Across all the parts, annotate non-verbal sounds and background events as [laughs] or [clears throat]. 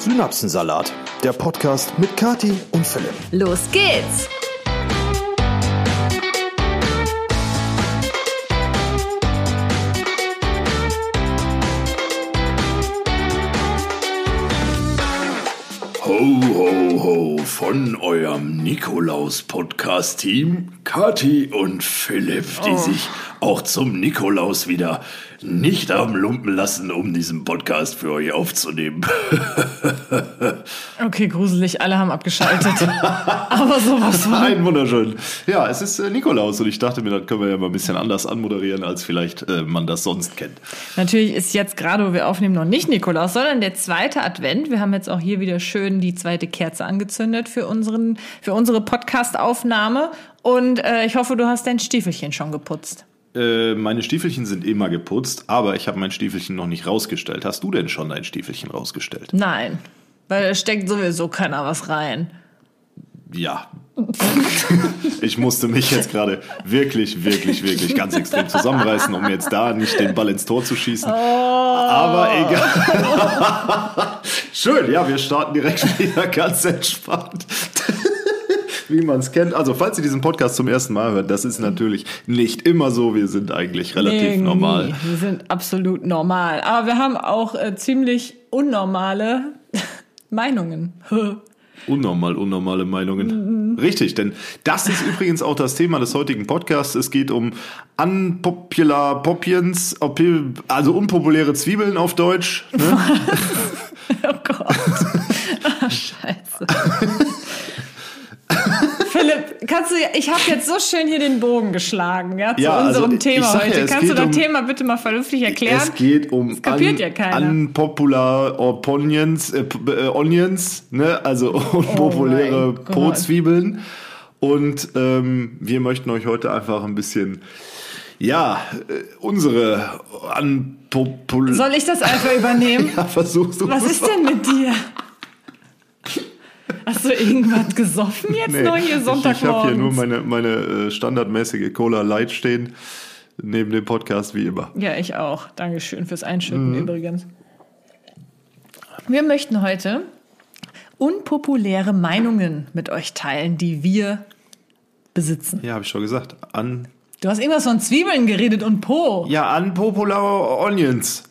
Synapsensalat, der Podcast mit Kati und Philipp. Los geht's! Ho, ho, ho, von eurem Nikolaus-Podcast-Team, Kati und Philipp, die sich auch zum Nikolaus wieder nicht haben lumpen lassen, um diesen Podcast für euch aufzunehmen. [laughs] Okay, gruselig, alle haben abgeschaltet. [laughs] Aber sowas von. Ein wunderschön. Ja, es ist äh, Nikolaus und ich dachte mir, das können wir ja mal ein bisschen anders anmoderieren, als vielleicht äh, man das sonst kennt. Natürlich ist jetzt gerade, wo wir aufnehmen, noch nicht Nikolaus, sondern der zweite Advent. Wir haben jetzt auch hier wieder schön die zweite Kerze angezündet für, unseren, für unsere Podcast-Aufnahme. Und äh, ich hoffe, du hast dein Stiefelchen schon geputzt. Äh, meine Stiefelchen sind immer geputzt, aber ich habe mein Stiefelchen noch nicht rausgestellt. Hast du denn schon dein Stiefelchen rausgestellt? Nein, weil da steckt sowieso keiner was rein. Ja. [laughs] ich musste mich jetzt gerade wirklich, wirklich, wirklich ganz extrem zusammenreißen, um jetzt da nicht den Ball ins Tor zu schießen. Aber egal. [laughs] Schön, ja, wir starten direkt [laughs] wieder ganz entspannt. Wie man es kennt. Also, falls ihr diesen Podcast zum ersten Mal hört, das ist natürlich nicht immer so. Wir sind eigentlich relativ Nee, normal. nie. Wir sind absolut normal. Aber wir haben auch äh, ziemlich unnormale [laughs] Meinungen. [laughs] Unnormal, unnormale Meinungen. Richtig, denn das ist übrigens auch das Thema des heutigen Podcasts. Es geht um unpopular Popiens, also unpopuläre Zwiebeln auf Deutsch. Ne? [laughs] Oh Gott. Ah, Scheiße. Philipp, kannst du, ich habe jetzt so schön hier den Bogen geschlagen, ja, zu Ja, also unserem ich Thema ja, heute. es kannst du das um- Thema bitte mal vernünftig erklären? Es geht um Das kapiert ja keiner. unpopular Opinions, äh, äh, Onions, ne? also [laughs] unpopuläre Oh. Po-Zwiebeln. Und ähm, wir möchten euch heute einfach ein bisschen, ja, äh, unsere unpopular... Soll ich das einfach [laughs] übernehmen? ja, versuchst du Was ist denn mit dir? Hast du irgendwas gesoffen jetzt Nee, noch hier ich, ich habe hier nur meine, meine äh, standardmäßige Cola Light stehen, neben dem Podcast wie immer. Ja, ich auch. Dankeschön fürs Einschütten Mhm. übrigens. Wir möchten heute unpopuläre Meinungen mit euch teilen, die wir besitzen. Ja, habe ich schon gesagt. An, Du hast irgendwas von Zwiebeln geredet und Po. ja, unpopular Onions.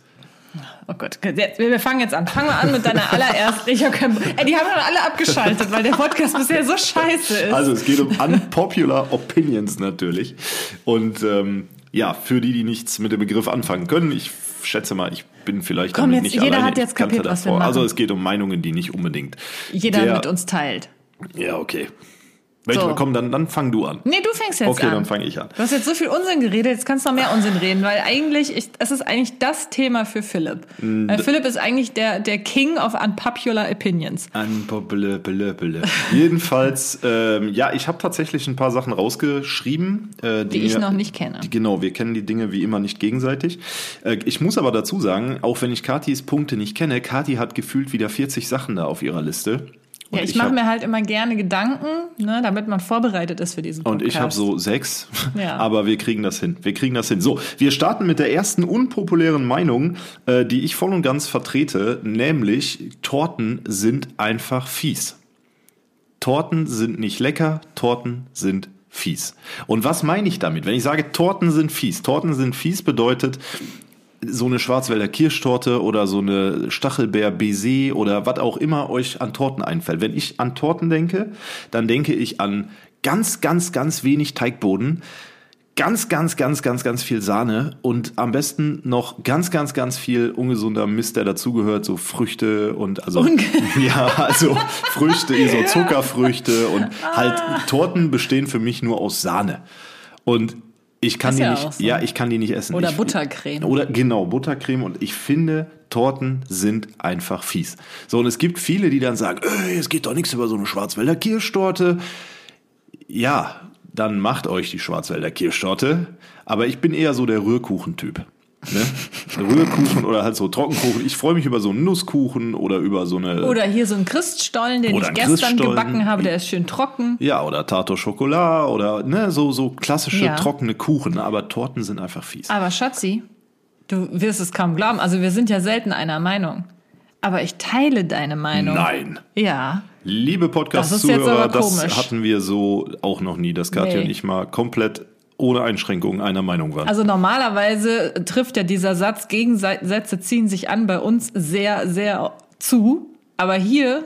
Oh Gott, jetzt, wir fangen jetzt an. Fangen wir an mit deiner allerersten. Ich hab keinen, ey, die haben doch alle abgeschaltet, weil der Podcast bisher so scheiße ist. Also es geht um unpopular Opinions natürlich. Und ähm, ja, für die, die nichts mit dem Begriff anfangen können, ich schätze mal, ich bin vielleicht Komm, damit jetzt, nicht jeder alleine. hat jetzt kapiert, was wir. Also machen. es geht um Meinungen, die nicht unbedingt Jeder der, mit uns teilt. Ja, okay. Welche, So. komm, dann, dann fang du an. Nee, du fängst jetzt Okay, an. dann fange ich an. Du hast jetzt so viel Unsinn geredet, jetzt kannst du noch mehr Unsinn reden, weil eigentlich, ich, es ist eigentlich das Thema für Philipp. Weil Philipp ist eigentlich der, der King of unpopular opinions. Unpopular. Jedenfalls, ähm, ja, ich habe tatsächlich ein paar Sachen rausgeschrieben, äh, Die ich mir- noch nicht kenne. Die, genau, wir kennen die Dinge wie immer nicht gegenseitig. Äh, ich muss aber dazu sagen, auch wenn ich Katis Punkte nicht kenne, Kati hat gefühlt wieder 40 Sachen da auf ihrer Liste. Und Ja, ich, mache hab- mir halt immer gerne Gedanken, ne, damit man vorbereitet ist für diesen Und Podcast. ich habe so sechs, Ja. [laughs] aber wir kriegen das hin. Wir kriegen das hin. So, wir starten mit der ersten unpopulären Meinung, äh, die ich voll und ganz vertrete, nämlich Torten sind einfach fies. Torten sind nicht lecker, Torten sind fies. Und was meine ich damit? Wenn ich sage, Torten sind fies, Torten sind fies bedeutet, so eine Schwarzwälder Kirschtorte oder so eine Stachelbeer Baiser oder was auch immer euch an Torten einfällt. Wenn ich an Torten denke, dann denke ich an ganz, ganz, ganz wenig Teigboden, ganz, ganz, ganz, ganz, ganz viel Sahne und am besten noch ganz, ganz, ganz viel ungesunder Mist, der dazugehört, so Früchte und also [laughs] ja, also Früchte, so [laughs] Zuckerfrüchte und halt Torten bestehen für mich nur aus Sahne und ich kann die ja nicht, so. ja, ich kann die nicht essen. Oder ich, Buttercreme. Oder genau, Buttercreme und ich finde, Torten sind einfach fies. So, und es gibt viele, die dann sagen, "Ey, es geht doch nichts über so eine Schwarzwälder Kirschtorte. Ja, dann macht euch die Schwarzwälder Kirschtorte. Aber ich bin eher so der Rührkuchentyp. Ne? Rührkuchen oder halt so Trockenkuchen. Ich freue mich über so einen Nusskuchen oder über so eine. Oder hier so ein Christstollen, den ich gestern gebacken habe, der ist schön trocken. ja, oder Tarte au Chocolat oder ne, so, so klassische Ja. trockene Kuchen. Aber Torten sind einfach fies. Aber Schatzi, du wirst es kaum glauben, also wir sind ja selten einer Meinung. Aber ich teile deine Meinung. Nein. Ja. Liebe Das Podcast-Zuhörer, das komisch. hatten wir so auch noch nie, dass Katja Nee. und ich mal komplett ohne Einschränkungen einer Meinung waren. Also normalerweise trifft ja dieser Satz, Gegensätze ziehen sich an bei uns sehr, sehr zu. Aber hier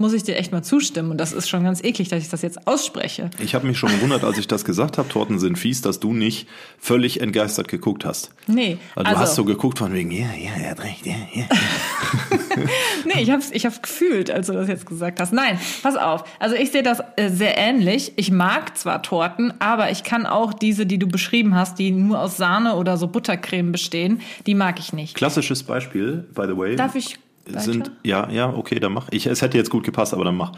muss ich dir echt mal zustimmen. Und das ist schon ganz eklig, dass ich das jetzt ausspreche. ich habe mich schon gewundert, als ich das gesagt habe, Torten sind fies, dass du nicht völlig entgeistert geguckt hast. Nee, Weil du also, hast so geguckt von wegen, ja, ja, er hat recht, ja, ja. [laughs] nee, ich hab's, ich hab's gefühlt, als du das jetzt gesagt hast. Nein, pass auf. Also ich sehe das äh, sehr ähnlich. Ich mag zwar Torten, aber ich kann auch diese, die du beschrieben hast, die nur aus Sahne oder so Buttercreme bestehen, die mag ich nicht. Klassisches Beispiel, by the way. Darf ich weiter? sind ja, ja, okay, dann mach. Ich, es hätte jetzt gut gepasst, aber dann mach.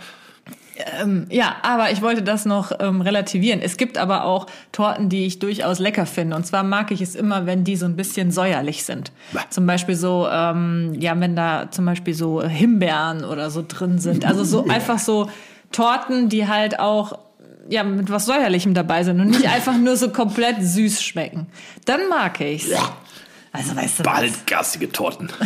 Ja, aber ich wollte das noch ähm, relativieren. Es gibt aber auch Torten, die ich durchaus lecker finde. Und zwar mag ich es immer, wenn die so ein bisschen säuerlich sind. Bäh. Zum Beispiel so, ähm, ja, wenn da zum Beispiel so Himbeeren oder so drin sind. Also so [laughs] einfach so Torten, die halt auch ja, mit was Säuerlichem dabei sind und nicht [laughs] einfach nur so komplett süß schmecken. Dann mag ich's. Also weißt du? Bald garstige Torten. [laughs]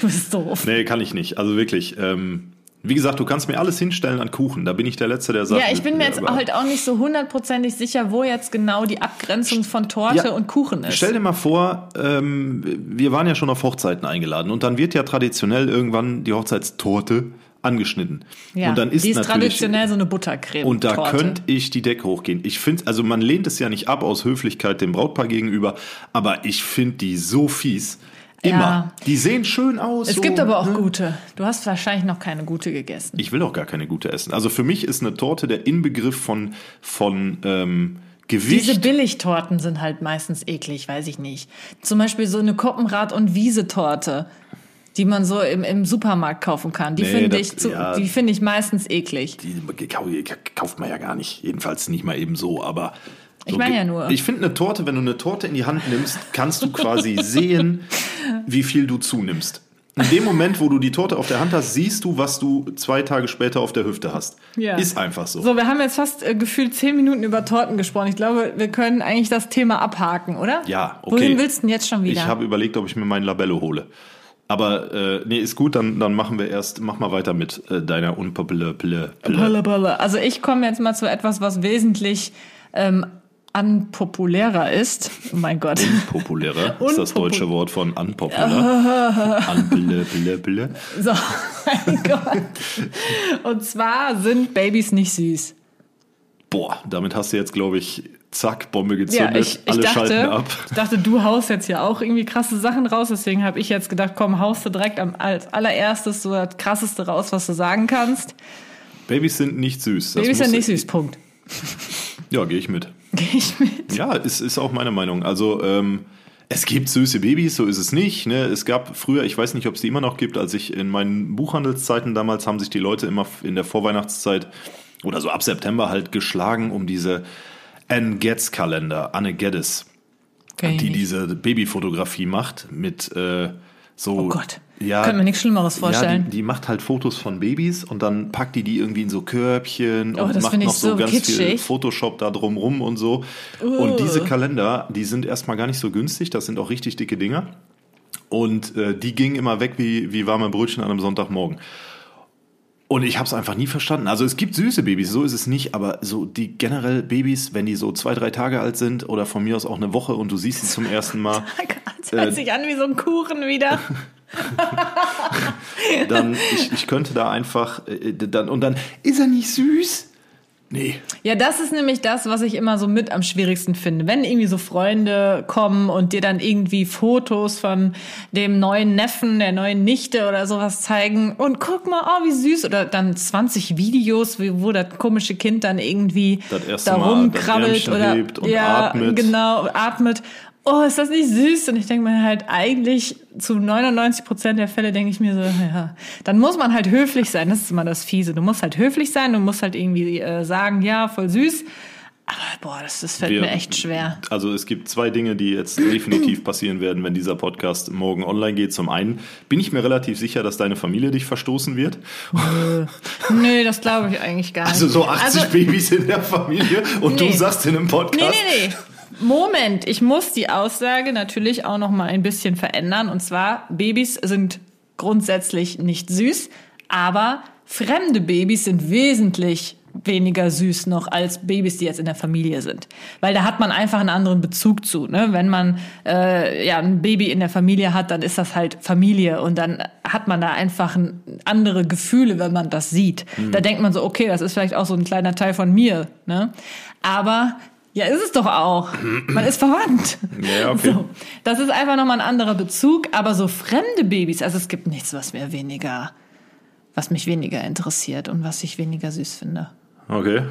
Du bist doof. Nee, kann ich nicht. Also wirklich. Ähm, wie gesagt, du kannst mir alles hinstellen an Kuchen. Da bin ich der Letzte, der sagt. Ja, ich bin mir jetzt aber- halt auch nicht so hundertprozentig sicher, wo jetzt genau die Abgrenzung von Torte Ja, und Kuchen ist. Stell dir mal vor, ähm, wir waren ja schon auf Hochzeiten eingeladen und dann wird ja traditionell irgendwann die Hochzeitstorte angeschnitten. Ja, und dann ist die ist traditionell so eine Buttercreme. und da könnte ich die Decke hochgehen. Ich finde, also man lehnt es ja nicht ab aus Höflichkeit dem Brautpaar gegenüber, aber ich finde die so fies. Immer. Ja. Die sehen schön aus. Es so, gibt aber auch ne? gute. Du hast wahrscheinlich noch keine gute gegessen. Ich will auch gar keine gute essen. Also für mich ist eine Torte der Inbegriff von, von ähm, Gewicht. Diese Billigtorten sind halt meistens eklig, weiß ich nicht. Zum Beispiel so eine Koppenrad- und Wiesetorte, die man so im, im Supermarkt kaufen kann. Die Nee, finde ich, zu, ja. die finde ich meistens eklig. die kau- kauft man ja gar nicht. Jedenfalls nicht mal eben so, aber. Ich meine ja nur. Ich finde eine Torte, wenn du eine Torte in die Hand nimmst, kannst du quasi [laughs] sehen, wie viel du zunimmst. In dem Moment, wo du die Torte auf der Hand hast, siehst du, was du zwei Tage später auf der Hüfte hast. Ja. Ist einfach so. So, wir haben jetzt fast äh, gefühlt zehn Minuten über Torten gesprochen. Ich glaube, wir können eigentlich das Thema abhaken, oder? Ja, okay. Wohin willst du denn jetzt schon wieder? Ich habe überlegt, ob ich mir mein Labello hole. Aber äh, nee, ist gut, dann, dann machen wir erst, mach mal weiter mit äh, deiner Pille. Pille. Balle. Also ich komme jetzt mal zu etwas, was wesentlich ähm, unpopulärer ist. Oh mein Gott. Populärer [laughs] ist das deutsche Wort von unpopular. [laughs] Unpille, pille, pille. So, [laughs] mein Gott. Und zwar sind Babys nicht süß. Boah, damit hast du jetzt, glaube ich, zack, Bombe Ja, gezündet. ich, ich, Alle schalten dachte, ab. ich dachte, du haust jetzt ja auch irgendwie krasse Sachen raus. Deswegen habe ich jetzt gedacht, komm, haust du direkt am, als allererstes so das krasseste raus, was du sagen kannst. Babys sind nicht süß. Das Babys sind nicht süß, Punkt. Ja, gehe ich mit. [laughs] Gehe ich mit. Ja, ist, ist auch meine Meinung. Also, ähm, es gibt süße Babys, so ist es nicht. Ne? Es gab früher, ich weiß nicht, ob es die immer noch gibt, als ich in meinen Buchhandelszeiten damals haben sich die Leute immer in der Vorweihnachtszeit oder so ab September halt geschlagen um diese Anne Getz Kalender, Anne Geddes, die nicht. diese Babyfotografie macht mit äh, so. Oh Gott. Ja, Könnte mir nichts Schlimmeres ja, vorstellen. die, die macht halt Fotos von Babys und dann packt die die irgendwie in so Körbchen Oh, und macht noch so, so ganz viel kitschig. Photoshop da drumrum und so. Und diese Kalender, die sind erstmal gar nicht so günstig, das sind auch richtig dicke Dinger. Und äh, die gingen immer weg wie, wie warme Brötchen an einem Sonntagmorgen. Und ich habe es einfach nie verstanden. Also es gibt süße Babys, so ist es nicht, aber so die generell Babys, wenn die so zwei, drei Tage alt sind oder von mir aus auch eine Woche und du siehst sie zum ersten Mal, [laughs] Das hört sich an wie so ein Kuchen wieder. [laughs] dann ich, ich könnte da einfach äh, dann und dann ist er nicht süß? Nee. Ja, das ist nämlich das, was ich immer so mit am schwierigsten finde. Wenn irgendwie so Freunde kommen und dir dann irgendwie Fotos von dem neuen Neffen, der neuen Nichte oder sowas zeigen und guck mal, oh, wie süß. Oder dann 20 Videos, wo das komische Kind dann irgendwie da rumkrabbelt oder ja, atmet. genau, atmet. Oh, ist das nicht süß? Und ich denke mir halt eigentlich zu 99 Prozent der Fälle denke ich mir so, ja, dann muss man halt höflich sein. Das ist immer das Fiese. Du musst halt höflich sein, du musst halt irgendwie äh, sagen, ja, voll süß. Aber boah, das, das fällt Wir- mir echt schwer. Also es gibt zwei Dinge, die jetzt definitiv [clears throat] passieren werden, wenn dieser Podcast morgen online geht. Zum einen bin ich mir relativ sicher, dass deine Familie dich verstoßen wird. Nö, das glaube ich eigentlich gar nicht. Also so 80 Also, Babys in der Familie und Nee. du sagst in einem Nee, Podcast. nee, nee. Moment, ich muss die Aussage natürlich auch noch mal ein bisschen verändern. Und zwar, Babys sind grundsätzlich nicht süß, aber fremde Babys sind wesentlich weniger süß noch als Babys, die jetzt in der Familie sind. Weil da hat man einfach einen anderen Bezug zu. Ne? Wenn man äh, ja ein Baby in der Familie hat, dann ist das halt Familie und dann hat man da einfach ein, andere Gefühle, wenn man das sieht. Mhm. Da denkt man so, okay, das ist vielleicht auch so ein kleiner Teil von mir. Ne? Aber ja, ist es doch auch. Man ist verwandt. Ja, okay. So, das ist einfach nochmal ein anderer Bezug. Aber so fremde Babys, also es gibt nichts, was mir weniger, was mich weniger interessiert und was ich weniger süß finde. Okay.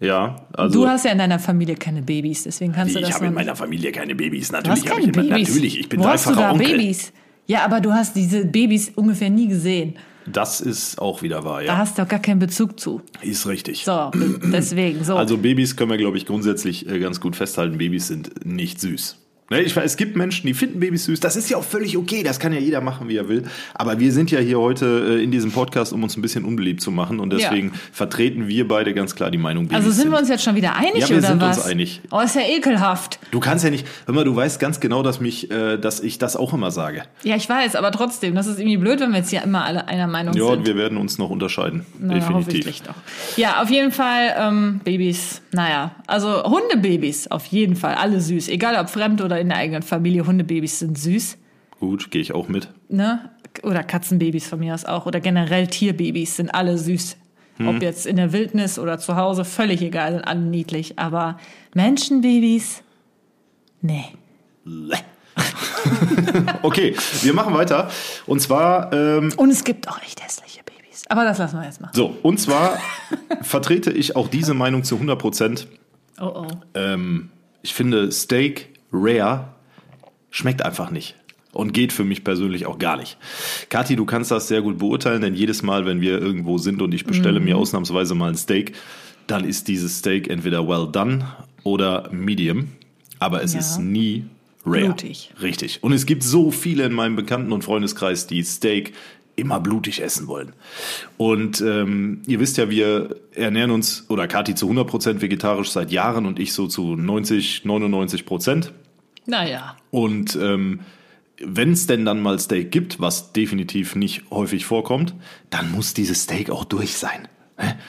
Ja, also. Du hast ja in deiner Familie keine Babys, deswegen kannst du das Ich habe in meiner Familie keine Babys. Du hast Natürlich habe keine ich Babys. natürlich, ich bin Wo hast du dreifacher da Onkel. Babys? Ja, aber du hast diese Babys ungefähr nie gesehen. Das ist auch wieder wahr, Da ja. hast du auch gar keinen Bezug zu. Ist richtig. So, deswegen, so. Also Babys können wir, glaube ich, grundsätzlich äh, ganz gut festhalten. Babys sind nicht süß. Ne, ich es gibt Menschen, die finden Babys süß. Das ist ja auch völlig okay. Das kann ja jeder machen, wie er will. Aber wir sind ja hier heute äh, in diesem Podcast, um uns ein bisschen unbeliebt zu machen. Und deswegen vertreten wir beide ganz klar die Meinung, Babys also sind wir uns jetzt schon wieder einig Ja, wir oder sind was? uns einig. Oh, ist ja ekelhaft. Du kannst ja nicht, hör mal, du weißt ganz genau, dass mich, äh, dass ich das auch immer sage. Ja, ich weiß, aber trotzdem, das ist irgendwie blöd, wenn wir jetzt hier immer alle einer Meinung Ja, und sind. wir werden uns noch unterscheiden. Na, Definitiv. Ja, auf jeden Fall ähm, Babys. Naja, also Hundebabys auf jeden Fall, alle süß. Egal ob fremd oder in der eigenen Familie, Hundebabys sind süß. Gut, gehe ich auch mit. Ne? Oder Katzenbabys von mir aus auch. Oder generell Tierbabys sind alle süß. Hm. Ob jetzt in der Wildnis oder zu Hause, völlig egal, sind alle niedlich. Aber Menschenbabys, nee. [laughs] Okay, wir machen weiter. Und zwar, ähm, Und es gibt auch echt hässliche Babys. Aber das lassen wir jetzt mal. so, und zwar vertrete ich auch diese Meinung zu 100 Prozent. Oh oh. Ähm, ich finde Steak Rare schmeckt einfach nicht. Und geht für mich persönlich auch gar nicht. Kathi, du kannst das sehr gut beurteilen, denn jedes Mal, wenn wir irgendwo sind und ich bestelle mir ausnahmsweise mal ein Steak, dann ist dieses Steak entweder well done oder medium. Aber es Ja. ist nie rare. Blutig. Richtig. Und es gibt so viele in meinem Bekannten- und Freundeskreis, die Steak immer blutig essen wollen. Und ähm, ihr wisst ja, wir ernähren uns, oder Kathi zu 100% vegetarisch seit Jahren und ich so zu 90, 99 Prozent. Naja. Und ähm, wenn es denn dann mal Steak gibt, was definitiv nicht häufig vorkommt, dann muss dieses Steak auch durch sein.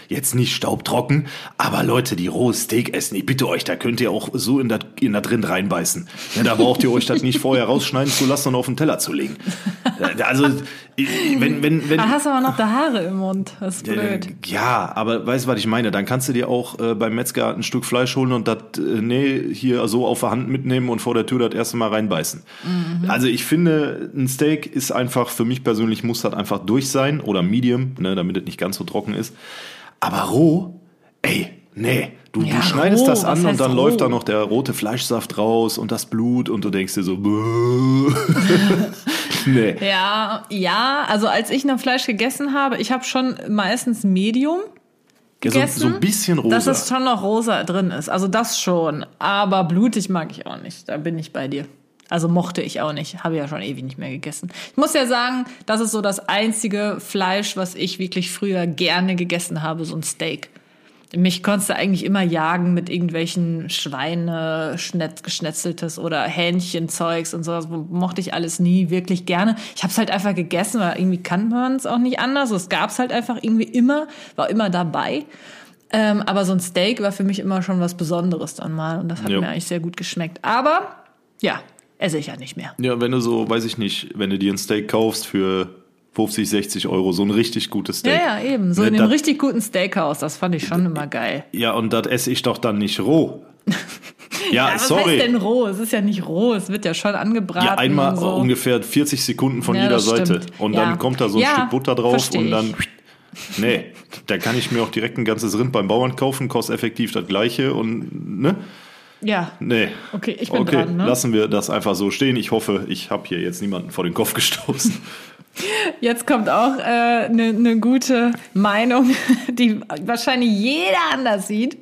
Jetzt nicht staubtrocken, aber Leute, die rohes Steak essen, ich bitte euch, da könnt ihr auch so in da, in da drin reinbeißen. Ja, da braucht ihr euch das nicht vorher rausschneiden zu lassen und auf den Teller zu legen. Äh, Also, wenn, wenn, wenn, Da hast du aber noch da Haare im Mund. Das ist blöd. ja, aber weißt du, was ich meine? Dann kannst du dir auch äh, beim Metzger ein Stück Fleisch holen und das, äh, nee, hier so auf der Hand mitnehmen und vor der Tür das erste Mal reinbeißen. Also ich finde, ein Steak ist einfach, für mich persönlich muss das einfach durch sein oder medium, ne, damit es nicht ganz so trocken ist. Aber roh, ey, nee. Du, Ja, du schneidest roh, das an und dann roh? läuft da noch der rote Fleischsaft raus und das Blut und du denkst dir so, [laughs] nee. Ja, ja, also als ich noch Fleisch gegessen habe, ich habe schon meistens Medium Ja, so, gegessen. so ein bisschen rosa. Dass es schon noch rosa drin ist. Also das schon. Aber blutig mag ich auch nicht. Da bin ich bei dir. Also mochte ich auch nicht. Habe ja schon ewig nicht mehr gegessen. Ich muss ja sagen, das ist so das einzige Fleisch, was ich wirklich früher gerne gegessen habe, so ein Steak. Mich konntest du eigentlich immer jagen mit irgendwelchen Schweine, Schnetz, geschnetzeltes oder Hähnchenzeugs und sowas. Mochte ich alles nie wirklich gerne. Ich habe es halt einfach gegessen, weil irgendwie kann man es auch nicht anders. Es gab es halt einfach irgendwie immer, war immer dabei. Ähm, aber so ein Steak war für mich immer schon was Besonderes dann mal. Und das hat Ja. mir eigentlich sehr gut geschmeckt. Aber ja, esse ich ja nicht mehr. Ja, wenn du so, weiß ich nicht, wenn du dir ein Steak kaufst für 50, 60 Euro, so ein richtig gutes Steak. Ja, ja, eben. So Ne, in das- richtig guten Steakhouse, das fand ich schon immer geil. Ja, und das esse ich doch dann nicht roh. [laughs] Ja, Ja, was sorry. heißt denn roh? Es ist ja nicht roh, es wird ja schon angebraten. ja, einmal so. ungefähr 40 Sekunden von Ja, jeder Seite. stimmt. Und dann kommt da so ein Stück Butter drauf und dann. Nee, da kann ich mir auch direkt ein ganzes Rind beim Bauern kaufen, kostet effektiv das gleiche und ne? Ja, Nee. Okay, ich bin okay, dran, ne? lassen wir das einfach so stehen. Ich hoffe, ich habe hier jetzt niemanden vor den Kopf gestoßen. [laughs] jetzt kommt auch eine äh, ne ne gute Meinung, [laughs] die wahrscheinlich jeder anders sieht.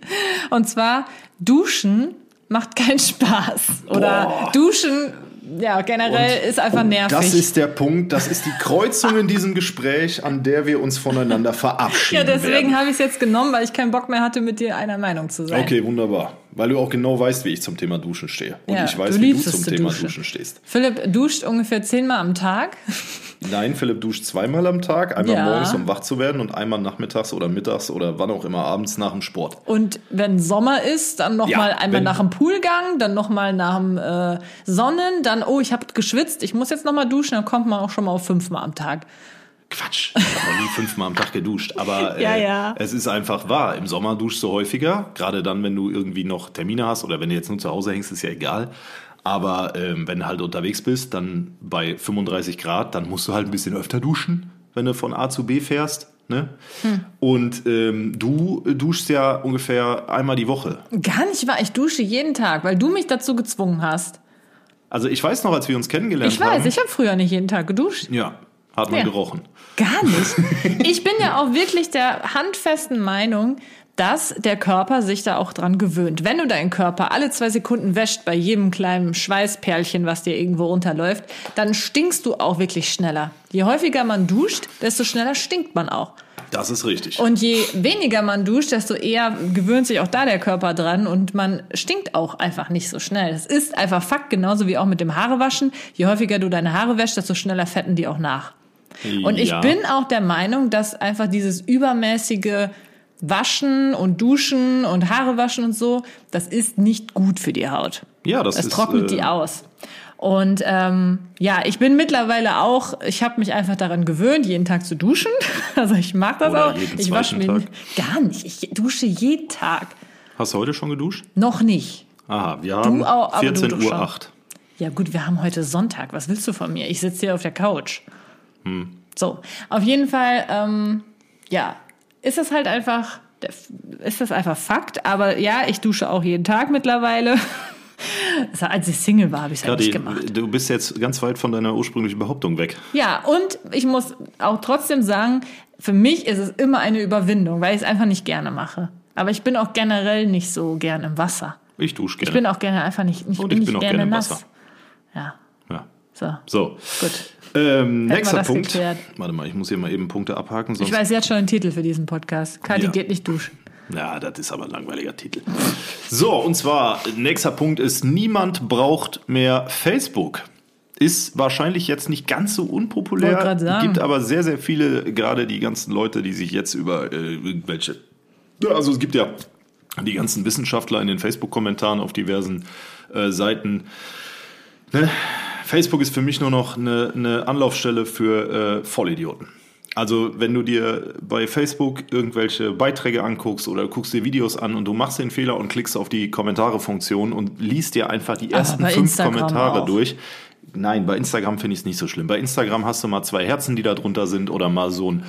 Und zwar, Duschen macht keinen Spaß. Oder Duschen, ja, generell ist einfach nervig. Das ist der Punkt, das ist die Kreuzung in diesem Gespräch, an der wir uns voneinander ja, verabschieden deswegen werden. habe ich es jetzt genommen, weil ich keinen Bock mehr hatte, mit dir einer Meinung zu sein. Okay, wunderbar. Weil du auch genau weißt, wie ich zum Thema Duschen stehe. Und Ja, ich weiß, du wie du zum zu Thema duschen. Duschen stehst. Philipp duscht ungefähr zehnmal am Tag. [laughs] Nein, Philipp duscht zweimal am Tag. Einmal Ja. morgens, um wach zu werden und einmal nachmittags oder mittags oder wann auch immer abends nach dem Sport. Und wenn Sommer ist, dann noch Ja, mal einmal nach dem Poolgang, dann noch mal nach dem äh, Sonnen, dann oh, ich habe geschwitzt, ich muss jetzt noch mal duschen, dann kommt man auch schon mal auf fünfmal am Tag. Quatsch, ich habe noch nie fünfmal am Tag geduscht. Aber [laughs] äh, Ja, ja. es ist einfach wahr. Im Sommer duschst du häufiger, gerade dann, wenn du irgendwie noch Termine hast oder wenn du jetzt nur zu Hause hängst, ist ja egal. Aber ähm, wenn du halt unterwegs bist, dann bei 35 Grad, dann musst du halt ein bisschen öfter duschen, wenn du von A zu B fährst. Ne? Hm. Und ähm, du duschst ja ungefähr einmal die Woche. Gar nicht wahr, ich dusche jeden Tag, weil du mich dazu gezwungen hast. Also ich weiß noch, als wir uns kennengelernt Ich haben. weiß, ich habe früher nicht jeden Tag geduscht. ja, hat man Ja. gerochen. Gar nicht. [laughs] Ich bin ja auch wirklich der handfesten Meinung, dass der Körper sich da auch dran gewöhnt. Wenn du deinen Körper alle zwei Sekunden wäscht bei jedem kleinen Schweißperlchen, was dir irgendwo runterläuft, dann stinkst du auch wirklich schneller. Je häufiger man duscht, desto schneller stinkt man auch. Das ist richtig. Und je weniger man duscht, desto eher gewöhnt sich auch da der Körper dran und man stinkt auch einfach nicht so schnell. Das ist einfach Fakt, genauso wie auch mit dem Haarewaschen. Je häufiger du deine Haare wäschst, desto schneller fetten die auch nach. Und ich Ja. bin auch der Meinung, dass einfach dieses übermäßige Waschen und Duschen und Haare waschen und so, das ist nicht gut für die Haut. Ja, das Das ist, trocknet äh, die aus. Und ähm, ja, ich bin mittlerweile auch, ich habe mich einfach daran gewöhnt, jeden Tag zu duschen. [laughs] Also ich mag das Oder auch. jeden Ich wasche mir Tag. gar nicht. Ich dusche jeden Tag. Hast du heute schon geduscht? Noch nicht. Aha, wir haben auch, aber du 14 doch Uhr schon. 8. Ja gut, wir haben heute Sonntag. Was willst du von mir? Ich sitze hier auf der Couch. Hm. So, auf jeden Fall, ähm, ja, ist das halt einfach, ist das einfach Fakt. Aber ja, ich dusche auch jeden Tag mittlerweile. War, [laughs] als ich Single war, habe ich es halt nicht gemacht. du bist jetzt ganz weit von deiner ursprünglichen Behauptung weg. Ja, und ich muss auch trotzdem sagen, für mich ist es immer eine Überwindung, weil ich es einfach nicht gerne mache. Aber ich bin auch generell nicht so gern im Wasser. Ich dusche Ich gerne. bin auch gerne einfach nicht, nicht, Und bin ich nicht bin auch gerne gerne im nass. Wasser. Ja, ja. so, So, gut. Ähm, nächster Punkt. geklärt. Warte mal, ich muss hier mal eben Punkte abhaken. Sonst Ich weiß jetzt schon den Titel für diesen Podcast. Kathi Ja. geht nicht duschen. Ja, das ist aber ein langweiliger Titel. So, und zwar, nächster Punkt ist, niemand braucht mehr Facebook. Ist wahrscheinlich jetzt nicht ganz so Wollte unpopulär, gibt aber sehr, sehr viele, gerade die ganzen Leute, die sich jetzt über äh, irgendwelche, also es gibt ja die ganzen Wissenschaftler in den Facebook-Kommentaren auf diversen äh, Seiten. Ne? Facebook ist für mich nur noch eine, eine Anlaufstelle für äh, Vollidioten. Also wenn du dir bei Facebook irgendwelche Beiträge anguckst oder guckst dir Videos an und du machst den Fehler und klickst auf die Kommentare-Funktion und liest dir einfach die ersten bei fünf Instagram Kommentare auch. durch. Nein, bei Instagram finde ich es nicht so schlimm. Bei Instagram hast du mal zwei Herzen, die da drunter sind oder mal so ein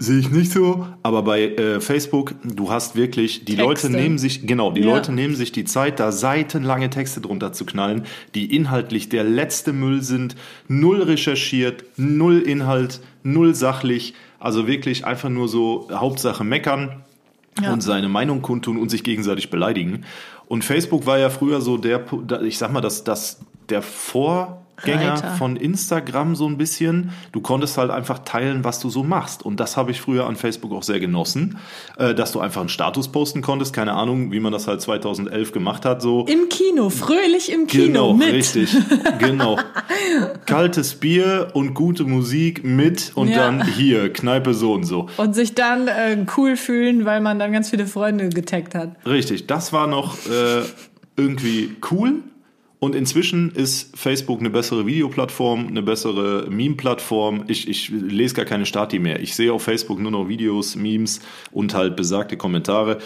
Sehe ich nicht so, aber bei äh, Facebook, du hast wirklich, die Texte. Leute nehmen sich, genau, die Ja. Leute nehmen sich die Zeit, da seitenlange Texte drunter zu knallen, die inhaltlich der letzte Müll sind, null recherchiert, null Inhalt, null sachlich, also wirklich einfach nur so Hauptsache meckern Ja. und seine Meinung kundtun und sich gegenseitig beleidigen. Und Facebook war ja früher so der, ich sag mal, das, das, der Vorgänger Reiter. von Instagram so ein bisschen. Du konntest halt einfach teilen, was du so machst. Und das habe ich früher an Facebook auch sehr genossen, äh, dass du einfach einen Status posten konntest. Keine Ahnung, wie man das halt 2011 gemacht hat, so. Im Kino, fröhlich im Kino Genau, mit. richtig. Genau. Kaltes Bier und gute Musik mit und Ja. dann hier, Kneipe so und so. Und sich dann äh, cool fühlen, weil man dann ganz viele Freunde getaggt hat. Richtig, das war noch äh, irgendwie cool. Und inzwischen ist Facebook eine bessere Videoplattform, eine bessere Meme-Plattform. Ich, ich lese gar keine Stati mehr. Ich sehe auf Facebook nur noch Videos, Memes und halt besagte Kommentare.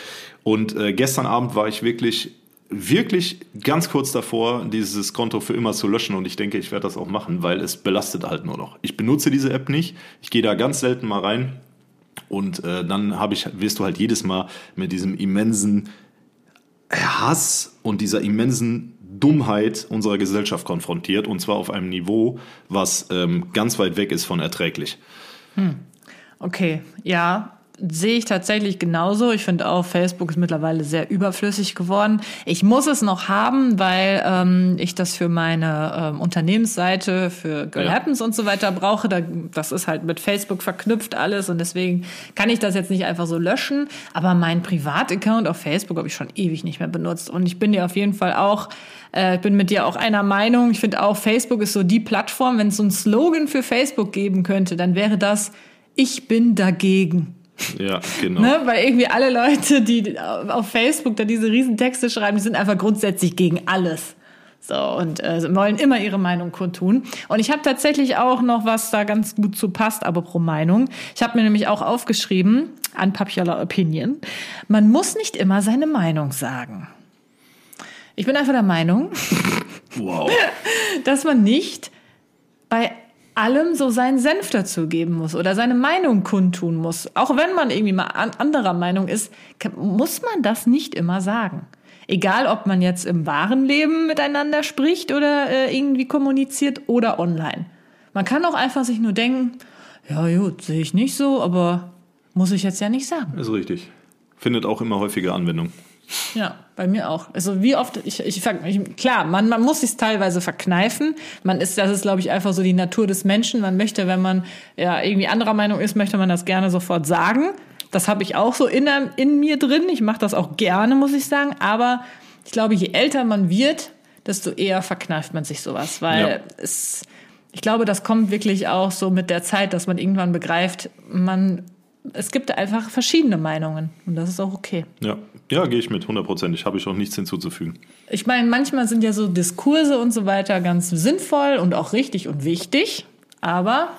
Und äh, gestern Abend war ich wirklich, wirklich ganz kurz davor, dieses Konto für immer zu löschen. Und ich denke, ich werde das auch machen, weil es belastet halt nur noch. Ich benutze diese App nicht. Ich gehe da ganz selten mal rein. Und äh, dann habe ich, wirst du halt jedes Mal mit diesem immensen Hass und dieser immensen Dummheit unserer Gesellschaft konfrontiert und zwar auf einem Niveau, was ähm, ganz weit weg ist von erträglich. Okay, ja. Sehe ich tatsächlich genauso. Ich finde auch, Facebook ist mittlerweile sehr überflüssig geworden. Ich muss es noch haben, weil ähm, ich das für meine ähm, Unternehmensseite, für Girl Ja. Happens und so weiter brauche. Da, das ist halt mit Facebook verknüpft alles und deswegen kann ich das jetzt nicht einfach so löschen. Aber mein Privataccount auf Facebook habe ich schon ewig nicht mehr benutzt. Und ich bin dir auf jeden Fall auch, äh, bin mit dir auch einer Meinung. Ich finde auch, Facebook ist so die Plattform. Wenn es so einen Slogan für Facebook geben könnte, dann wäre das, ich bin dagegen. Ja, genau. Ne? Weil irgendwie alle Leute, die auf Facebook da diese riesen Texte schreiben, die sind einfach grundsätzlich gegen alles. So, und äh, wollen immer ihre Meinung kundtun. Und ich habe tatsächlich auch noch was da ganz gut zu passt, aber pro Meinung. Ich habe mir nämlich auch aufgeschrieben, unpopular opinion, man muss nicht immer seine Meinung sagen. Ich bin einfach der Meinung, [laughs] Wow. [laughs] dass man nicht bei allem so seinen Senf dazugeben muss oder seine Meinung kundtun muss. Auch wenn man irgendwie mal an anderer Meinung ist, muss man das nicht immer sagen. Egal, ob man jetzt im wahren Leben miteinander spricht oder äh, irgendwie kommuniziert oder online. Man kann auch einfach sich nur denken, ja gut, sehe ich nicht so, aber muss ich jetzt ja nicht sagen. Ist richtig. Findet auch immer häufiger Anwendung. Ja, bei mir auch. Also wie oft, ich, ich, ich klar, man, man muss sich teilweise verkneifen. Man ist, das ist, glaube ich, einfach so die Natur des Menschen. Man möchte, wenn man ja irgendwie anderer Meinung ist, möchte man das gerne sofort sagen. Das habe ich auch so in, in mir drin. Ich mache das auch gerne, muss ich sagen. Aber ich glaube, je älter man wird, desto eher verkneift man sich sowas. Weil Ja. es, ich glaube, das kommt wirklich auch so mit der Zeit, dass man irgendwann begreift, man, es gibt einfach verschiedene Meinungen. Und das ist auch okay. Ja, ja gehe ich mit, hundertprozentig. Habe ich auch nichts hinzuzufügen. Ich meine, manchmal sind ja so Diskurse und so weiter ganz sinnvoll und auch richtig und wichtig, aber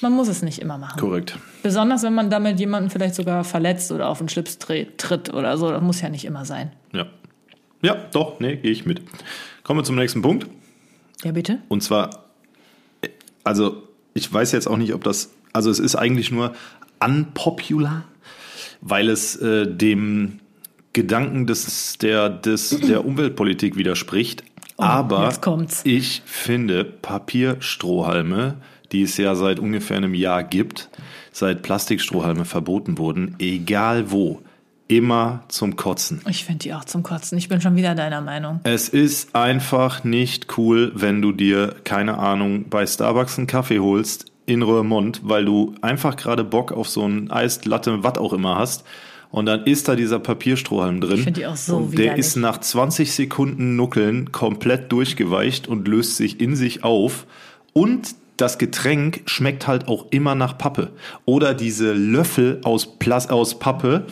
man muss es nicht immer machen. Korrekt. Besonders wenn man damit jemanden vielleicht sogar verletzt oder auf den Schlips tritt oder so. Das muss ja nicht immer sein. Ja. Ja, doch, nee, gehe ich mit. Kommen wir zum nächsten Punkt. Ja, bitte? Und zwar, äh, also ich weiß jetzt auch nicht, ob das, also es ist eigentlich nur unpopular, weil es äh, dem Gedanken des, der, des, der Umweltpolitik widerspricht. Aber Oh, kommt's. ich finde Papierstrohhalme, die es ja seit ungefähr einem Jahr gibt, seit Plastikstrohhalme verboten wurden, egal wo, immer zum Kotzen. Ich finde die auch zum Kotzen. Ich bin schon wieder deiner Meinung. Es ist einfach nicht cool, wenn du dir, keine Ahnung, bei Starbucks einen Kaffee holst in Roermond, weil du einfach gerade Bock auf so ein Eis, Latte, was auch immer hast. Und dann ist da dieser Papierstrohhalm drin. Ich find die auch so Und der ist nach 20 Sekunden Nuckeln komplett durchgeweicht und löst sich in sich auf. Und das Getränk schmeckt halt auch immer nach Pappe. Oder diese Löffel aus, Plas aus Pappe,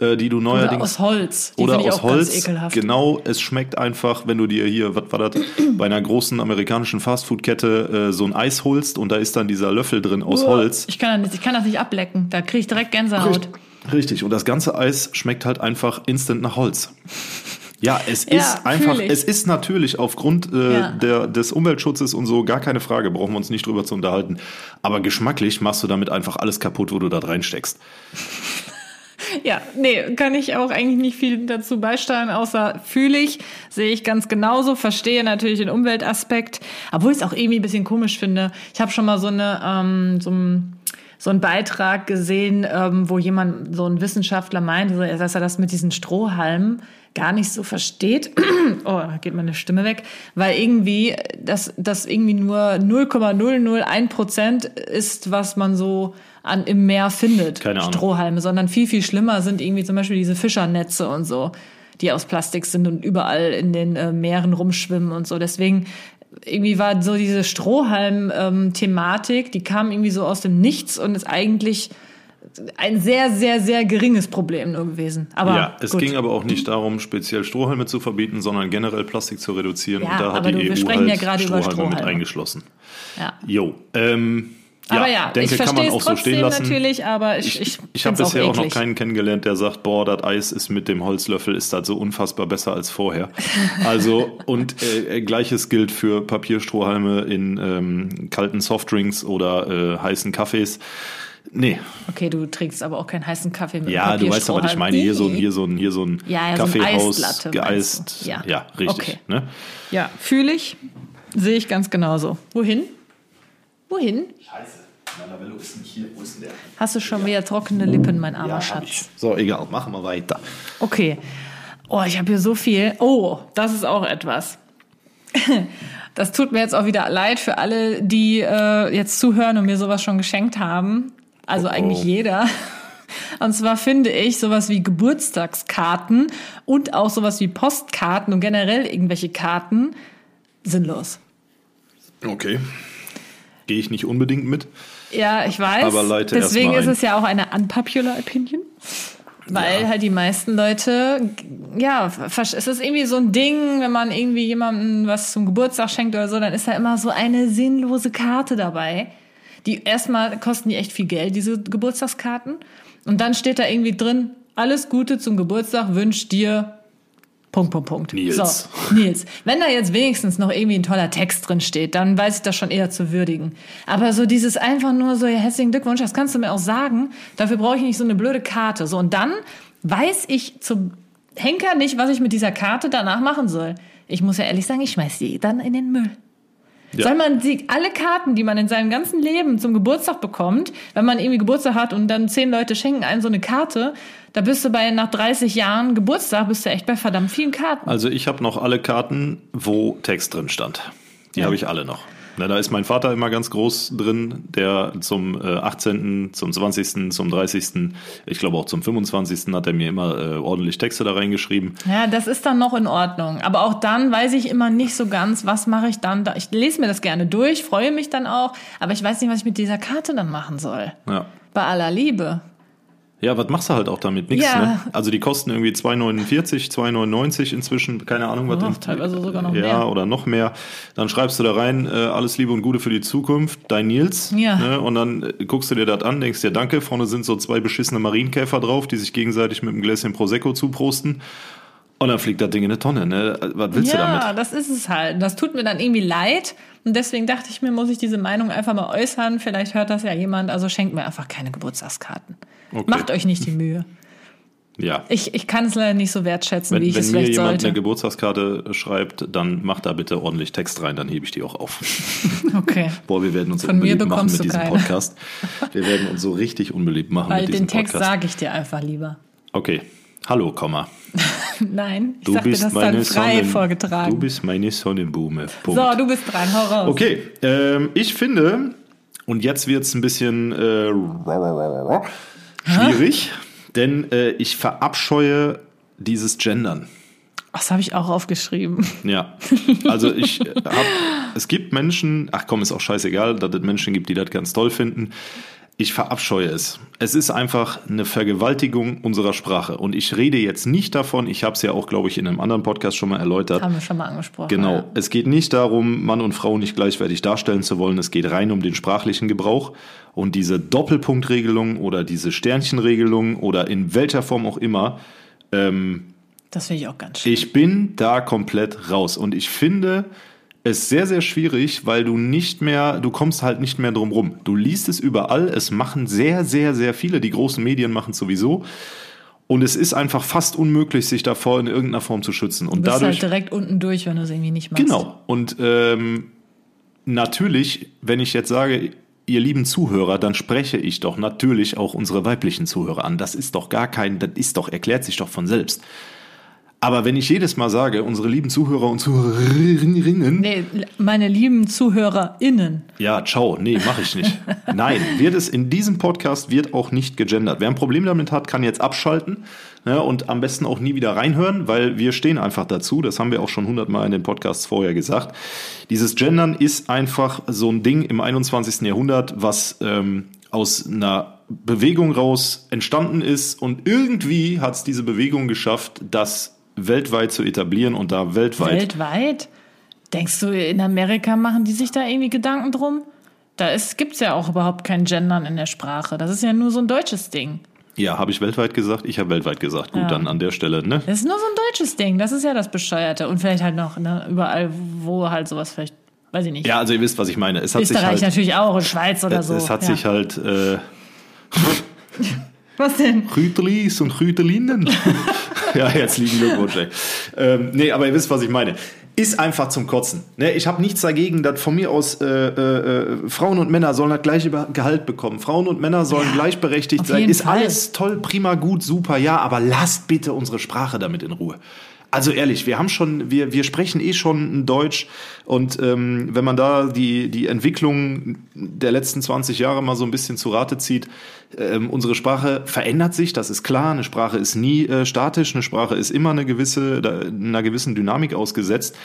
äh, die du neuerdings Oder aus Holz. Die oder ich aus auch Holz. ganz ekelhaft. Genau, es schmeckt einfach, wenn du dir hier, was war das, [clears throat] bei einer großen amerikanischen Fastfood-Kette äh, so ein Eis holst und da ist dann dieser Löffel drin aus Holz. Ich kann, das nicht, ich kann das nicht ablecken. Da kriege ich direkt Gänsehaut. Richtig, und das ganze Eis schmeckt halt einfach instant nach Holz. Ja, es Ja, ist einfach, ich. es ist natürlich aufgrund äh, Ja. der, des Umweltschutzes und so gar keine Frage, brauchen wir uns nicht drüber zu unterhalten. Aber geschmacklich machst du damit einfach alles kaputt, wo du da reinsteckst. Ja, nee, kann ich auch eigentlich nicht viel dazu beisteuern, außer fühle ich, sehe ich ganz genauso, verstehe natürlich den Umweltaspekt, obwohl ich es auch irgendwie ein bisschen komisch finde. Ich habe schon mal so eine ähm, so ein so einen Beitrag gesehen, ähm, wo jemand, so ein Wissenschaftler meinte, dass er das mit diesen Strohhalmen gar nicht so versteht. [clears throat] oh, da geht meine Stimme weg, weil irgendwie das, das irgendwie nur 0,001 Prozent ist, was man so an, im Meer findet. Keine Ahnung. Strohhalme, sondern viel, viel schlimmer sind irgendwie zum Beispiel diese Fischernetze und so, die aus Plastik sind und überall in den äh, Meeren rumschwimmen und so. Deswegen irgendwie war so diese Strohhalm-Thematik, die kam irgendwie so aus dem Nichts und ist eigentlich ein sehr, sehr, sehr geringes Problem nur gewesen. Aber ja, es gut. ging aber auch nicht darum, speziell Strohhalme zu verbieten, sondern generell Plastik zu reduzieren. Ja, und da hat aber die du- wir EU sprechen ja halt gerade über Strohhalme mit eingeschlossen. ja. Jo, ähm, ja, aber ja, denke, ich kann man auch so stehen lassen. natürlich, aber ich, ich, Ich, ich habe bisher auch noch eklig. keinen kennengelernt, der sagt, boah, das Eis ist mit dem Holzlöffel, ist das so unfassbar besser als vorher. Also, und äh, gleiches gilt für Papierstrohhalme in ähm, kalten Softdrinks oder äh, heißen Kaffees. Nee, Okay, du trinkst aber auch keinen heißen Kaffee mit ja, du weißt aber, was ich meine. Hier so ein, hier so ein, hier so ein Ja, ja, so Kaffeehaus, Eislatte, geeist. Ja. Ja. richtig. Okay. Ne? Ja, fühle ich, sehe ich ganz genauso. Wohin? Wohin? Labello ist nicht hier. Wo ist denn der? Hast du schon wieder trockene Lippen, mein armer Ja. Schatz? So, egal. Machen wir weiter. Okay. Oh, ich habe hier so viel. Oh, das ist auch etwas. [laughs] Das tut mir jetzt auch wieder leid für alle, die äh, jetzt zuhören und mir sowas schon geschenkt haben. Also Oh, oh. eigentlich jeder. Und zwar finde ich sowas wie Geburtstagskarten und auch sowas wie Postkarten und generell irgendwelche Karten sinnlos. Okay. Gehe ich nicht unbedingt mit. Ja, ich weiß. Aber erst Deswegen ist es ja auch eine unpopular Opinion. Weil Ja. halt die meisten Leute, ja, es ist irgendwie so ein Ding, wenn man irgendwie jemandem was zum Geburtstag schenkt oder so, dann ist da immer so eine sinnlose Karte dabei. Die erstmal kosten die echt viel Geld, diese Geburtstagskarten. Und dann steht da irgendwie drin, alles Gute zum Geburtstag wünscht dir Punkt, Punkt, Punkt. Nils. So, Nils. Wenn da jetzt wenigstens noch irgendwie ein toller Text drin steht, dann weiß ich das schon eher zu würdigen. Aber so dieses einfach nur so, ja, herzlichen Glückwunsch, das kannst du mir auch sagen. Dafür brauche ich nicht so eine blöde Karte. So, und dann weiß ich zum Henker nicht, was ich mit dieser Karte danach machen soll. Ich muss ja ehrlich sagen, ich schmeiß die dann in den Müll. Ja. Soll man sie, alle Karten, die man in seinem ganzen Leben zum Geburtstag bekommt, wenn man irgendwie Geburtstag hat und dann zehn Leute schenken einem so eine Karte, da bist du bei nach 30 Jahren Geburtstag, bist du echt bei verdammt vielen Karten. Also ich habe noch alle Karten, wo Text drin stand. Die Ja. habe ich alle noch. Na, da ist mein Vater immer ganz groß drin, der zum äh, 18., zum 20., zum 30., ich glaube auch zum 25. hat er mir immer äh, ordentlich Texte da reingeschrieben. Ja, das ist dann noch in Ordnung. Aber auch dann weiß ich immer nicht so ganz, was mache ich dann da. Ich lese mir das gerne durch, freue mich dann auch, aber ich weiß nicht, was ich mit dieser Karte dann machen soll. Ja. Bei aller Liebe. Ja, was machst du halt auch damit? Nix, Ja. ne? Also die kosten irgendwie 2,49, 2,99 inzwischen, keine Ahnung, was Oh, teilweise sogar noch ja, mehr. oder noch mehr. Dann schreibst du da rein, äh, alles Liebe und Gute für die Zukunft, dein Nils. Ja. Ne? Und dann äh, guckst du dir das an, denkst dir Danke, vorne sind so zwei beschissene Marienkäfer drauf, die sich gegenseitig mit einem Gläschen Prosecco zuprosten. Und dann fliegt das Ding in eine Tonne, ne? Was willst du ja, damit? das ist es halt. Das tut mir dann irgendwie leid. Und deswegen dachte ich mir, muss ich diese Meinung einfach mal äußern. Vielleicht hört das ja jemand. Also schenkt mir einfach keine Geburtstagskarten. Okay. Macht euch nicht die Mühe. Ja. Ich, ich kann es leider nicht so wertschätzen, Wenn, wie ich wenn es mir vielleicht jemand eine sollte. Geburtstagskarte schreibt, dann macht da bitte ordentlich Text rein, dann hebe ich die auch auf. [laughs] Okay. Boah, wir werden uns Von mir unbeliebt machen mit diesem keine. Podcast. [laughs] Wir werden uns so richtig unbeliebt machen Weil mit diesem den Text Podcast. sage ich dir einfach lieber. Okay. Hallo, Komma. [laughs] Nein, ich Du sag dir bist das meine dann frei Sonnen, vorgetragen. Du bist meine Sonnenblume. Punkt. so, du bist dran, hau raus. Okay, ähm, ich finde, und jetzt wird es ein bisschen äh, schwierig, denn äh, ich verabscheue dieses Gendern. Das habe ich auch aufgeschrieben. Ja, also ich äh, hab, es gibt Menschen, ach komm, ist auch scheißegal, dass es Menschen gibt, die das ganz toll finden. Ich verabscheue es. Es ist einfach eine Vergewaltigung unserer Sprache. Und ich rede jetzt nicht davon, ich habe es ja auch, glaube ich, in einem anderen Podcast schon mal erläutert. Haben wir schon mal angesprochen. Genau. Ja. Es geht nicht darum, Mann und Frau nicht gleichwertig darstellen zu wollen. Es geht rein um den sprachlichen Gebrauch. Und diese Doppelpunktregelung oder diese Sternchenregelung oder in welcher Form auch immer, Das finde ich auch ganz schön. ich bin da komplett raus. Und ich finde es sehr, sehr schwierig, weil du nicht mehr, du kommst halt nicht mehr drum rum. Du liest es überall. Es machen sehr, sehr, sehr viele. Die großen Medien machen es sowieso. Und es ist einfach fast unmöglich, sich davor in irgendeiner Form zu schützen. Und Du bist dadurch. halt direkt unten durch, wenn du es irgendwie nicht machst. Genau. Und ähm, natürlich, wenn ich jetzt sage, ihr lieben Zuhörer, dann spreche ich doch natürlich auch unsere weiblichen Zuhörer an. Das ist doch gar kein, das ist doch, erklärt sich doch von selbst. Aber wenn ich jedes Mal sage, unsere lieben Zuhörer und Zuhörerinnen, Nee, meine lieben ZuhörerInnen. ja, ciao, nee, mache ich nicht. [laughs] Nein, wird es in diesem Podcast wird auch nicht gegendert. Wer ein Problem damit hat, kann jetzt abschalten ne, und am besten auch nie wieder reinhören, weil wir stehen einfach dazu. Das haben wir auch schon hundertmal in den Podcasts vorher gesagt. Dieses Gendern ist einfach so ein Ding im 21. Jahrhundert, was ähm, aus einer Bewegung raus entstanden ist und irgendwie hat es diese Bewegung geschafft, das weltweit zu etablieren und da weltweit Weltweit? Denkst du, in Amerika machen die sich da irgendwie Gedanken drum? Da gibt es ja auch überhaupt kein Gendern in der Sprache. Das ist ja nur so ein deutsches Ding. Ja, habe ich weltweit gesagt? Ich habe weltweit gesagt. Gut, Ja. dann an der Stelle, ne? Das ist nur so ein deutsches Ding. Das ist ja das Bescheuerte. Und vielleicht halt noch ne, überall, wo halt sowas vielleicht, weiß ich nicht. Ja, also ihr wisst, was ich meine. Es hat sich Österreich halt, natürlich auch, in Schweiz oder es, so. es hat ja. sich halt, äh, [laughs] Was denn? Rütelis und Rütelinnen. [laughs] ja, herzlichen Glückwunsch. Ey. Ähm, nee, aber ihr wisst, was ich meine. Ist einfach zum Kotzen. Ne, ich habe nichts dagegen, dass von mir aus äh, äh, Frauen und Männer sollen das gleiche Gehalt bekommen. Frauen und Männer sollen Ja, gleichberechtigt sein. Ist Fall. alles toll, prima, gut, super, ja, aber lasst bitte unsere Sprache damit in Ruhe. Also ehrlich, wir haben schon, wir, wir sprechen eh schon Deutsch und ähm, wenn man da die, die Entwicklung der letzten 20 Jahre mal so ein bisschen zu Rate zieht, ähm, unsere Sprache verändert sich, das ist klar. Eine Sprache ist nie äh, statisch, eine Sprache ist immer eine gewisse, da, einer gewissen Dynamik ausgesetzt.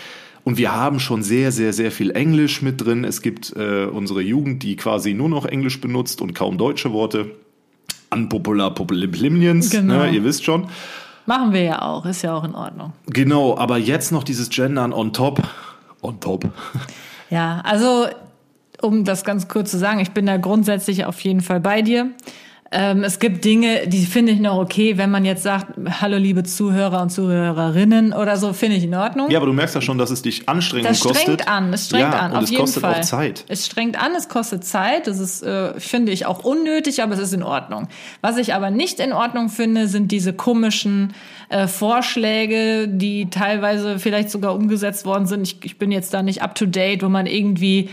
Und wir haben schon sehr, sehr, sehr viel Englisch mit drin. Es gibt äh, unsere Jugend, die quasi nur noch Englisch benutzt und kaum deutsche Worte. Unpopular Populimians, Genau. ne, ihr wisst schon. Machen wir ja auch, ist ja auch in Ordnung. Genau, aber jetzt noch dieses Gendern on top. On top. [laughs] Ja, also um das ganz kurz zu sagen, ich bin da grundsätzlich auf jeden Fall bei dir. Ähm, es gibt Dinge, die finde ich noch okay, wenn man jetzt sagt, hallo liebe Zuhörer und Zuhörerinnen oder so, finde ich in Ordnung. Ja, aber du merkst ja schon, dass es dich Anstrengung Das kostet. strengt an, es strengt ja, an, auf es jeden kostet Fall. auch Zeit. Es strengt an, es kostet Zeit, das ist, äh, finde ich, auch unnötig, aber es ist in Ordnung. Was ich aber nicht in Ordnung finde, sind diese komischen äh, Vorschläge, die teilweise vielleicht sogar umgesetzt worden sind. Ich, ich bin jetzt da nicht up to date, wo man irgendwie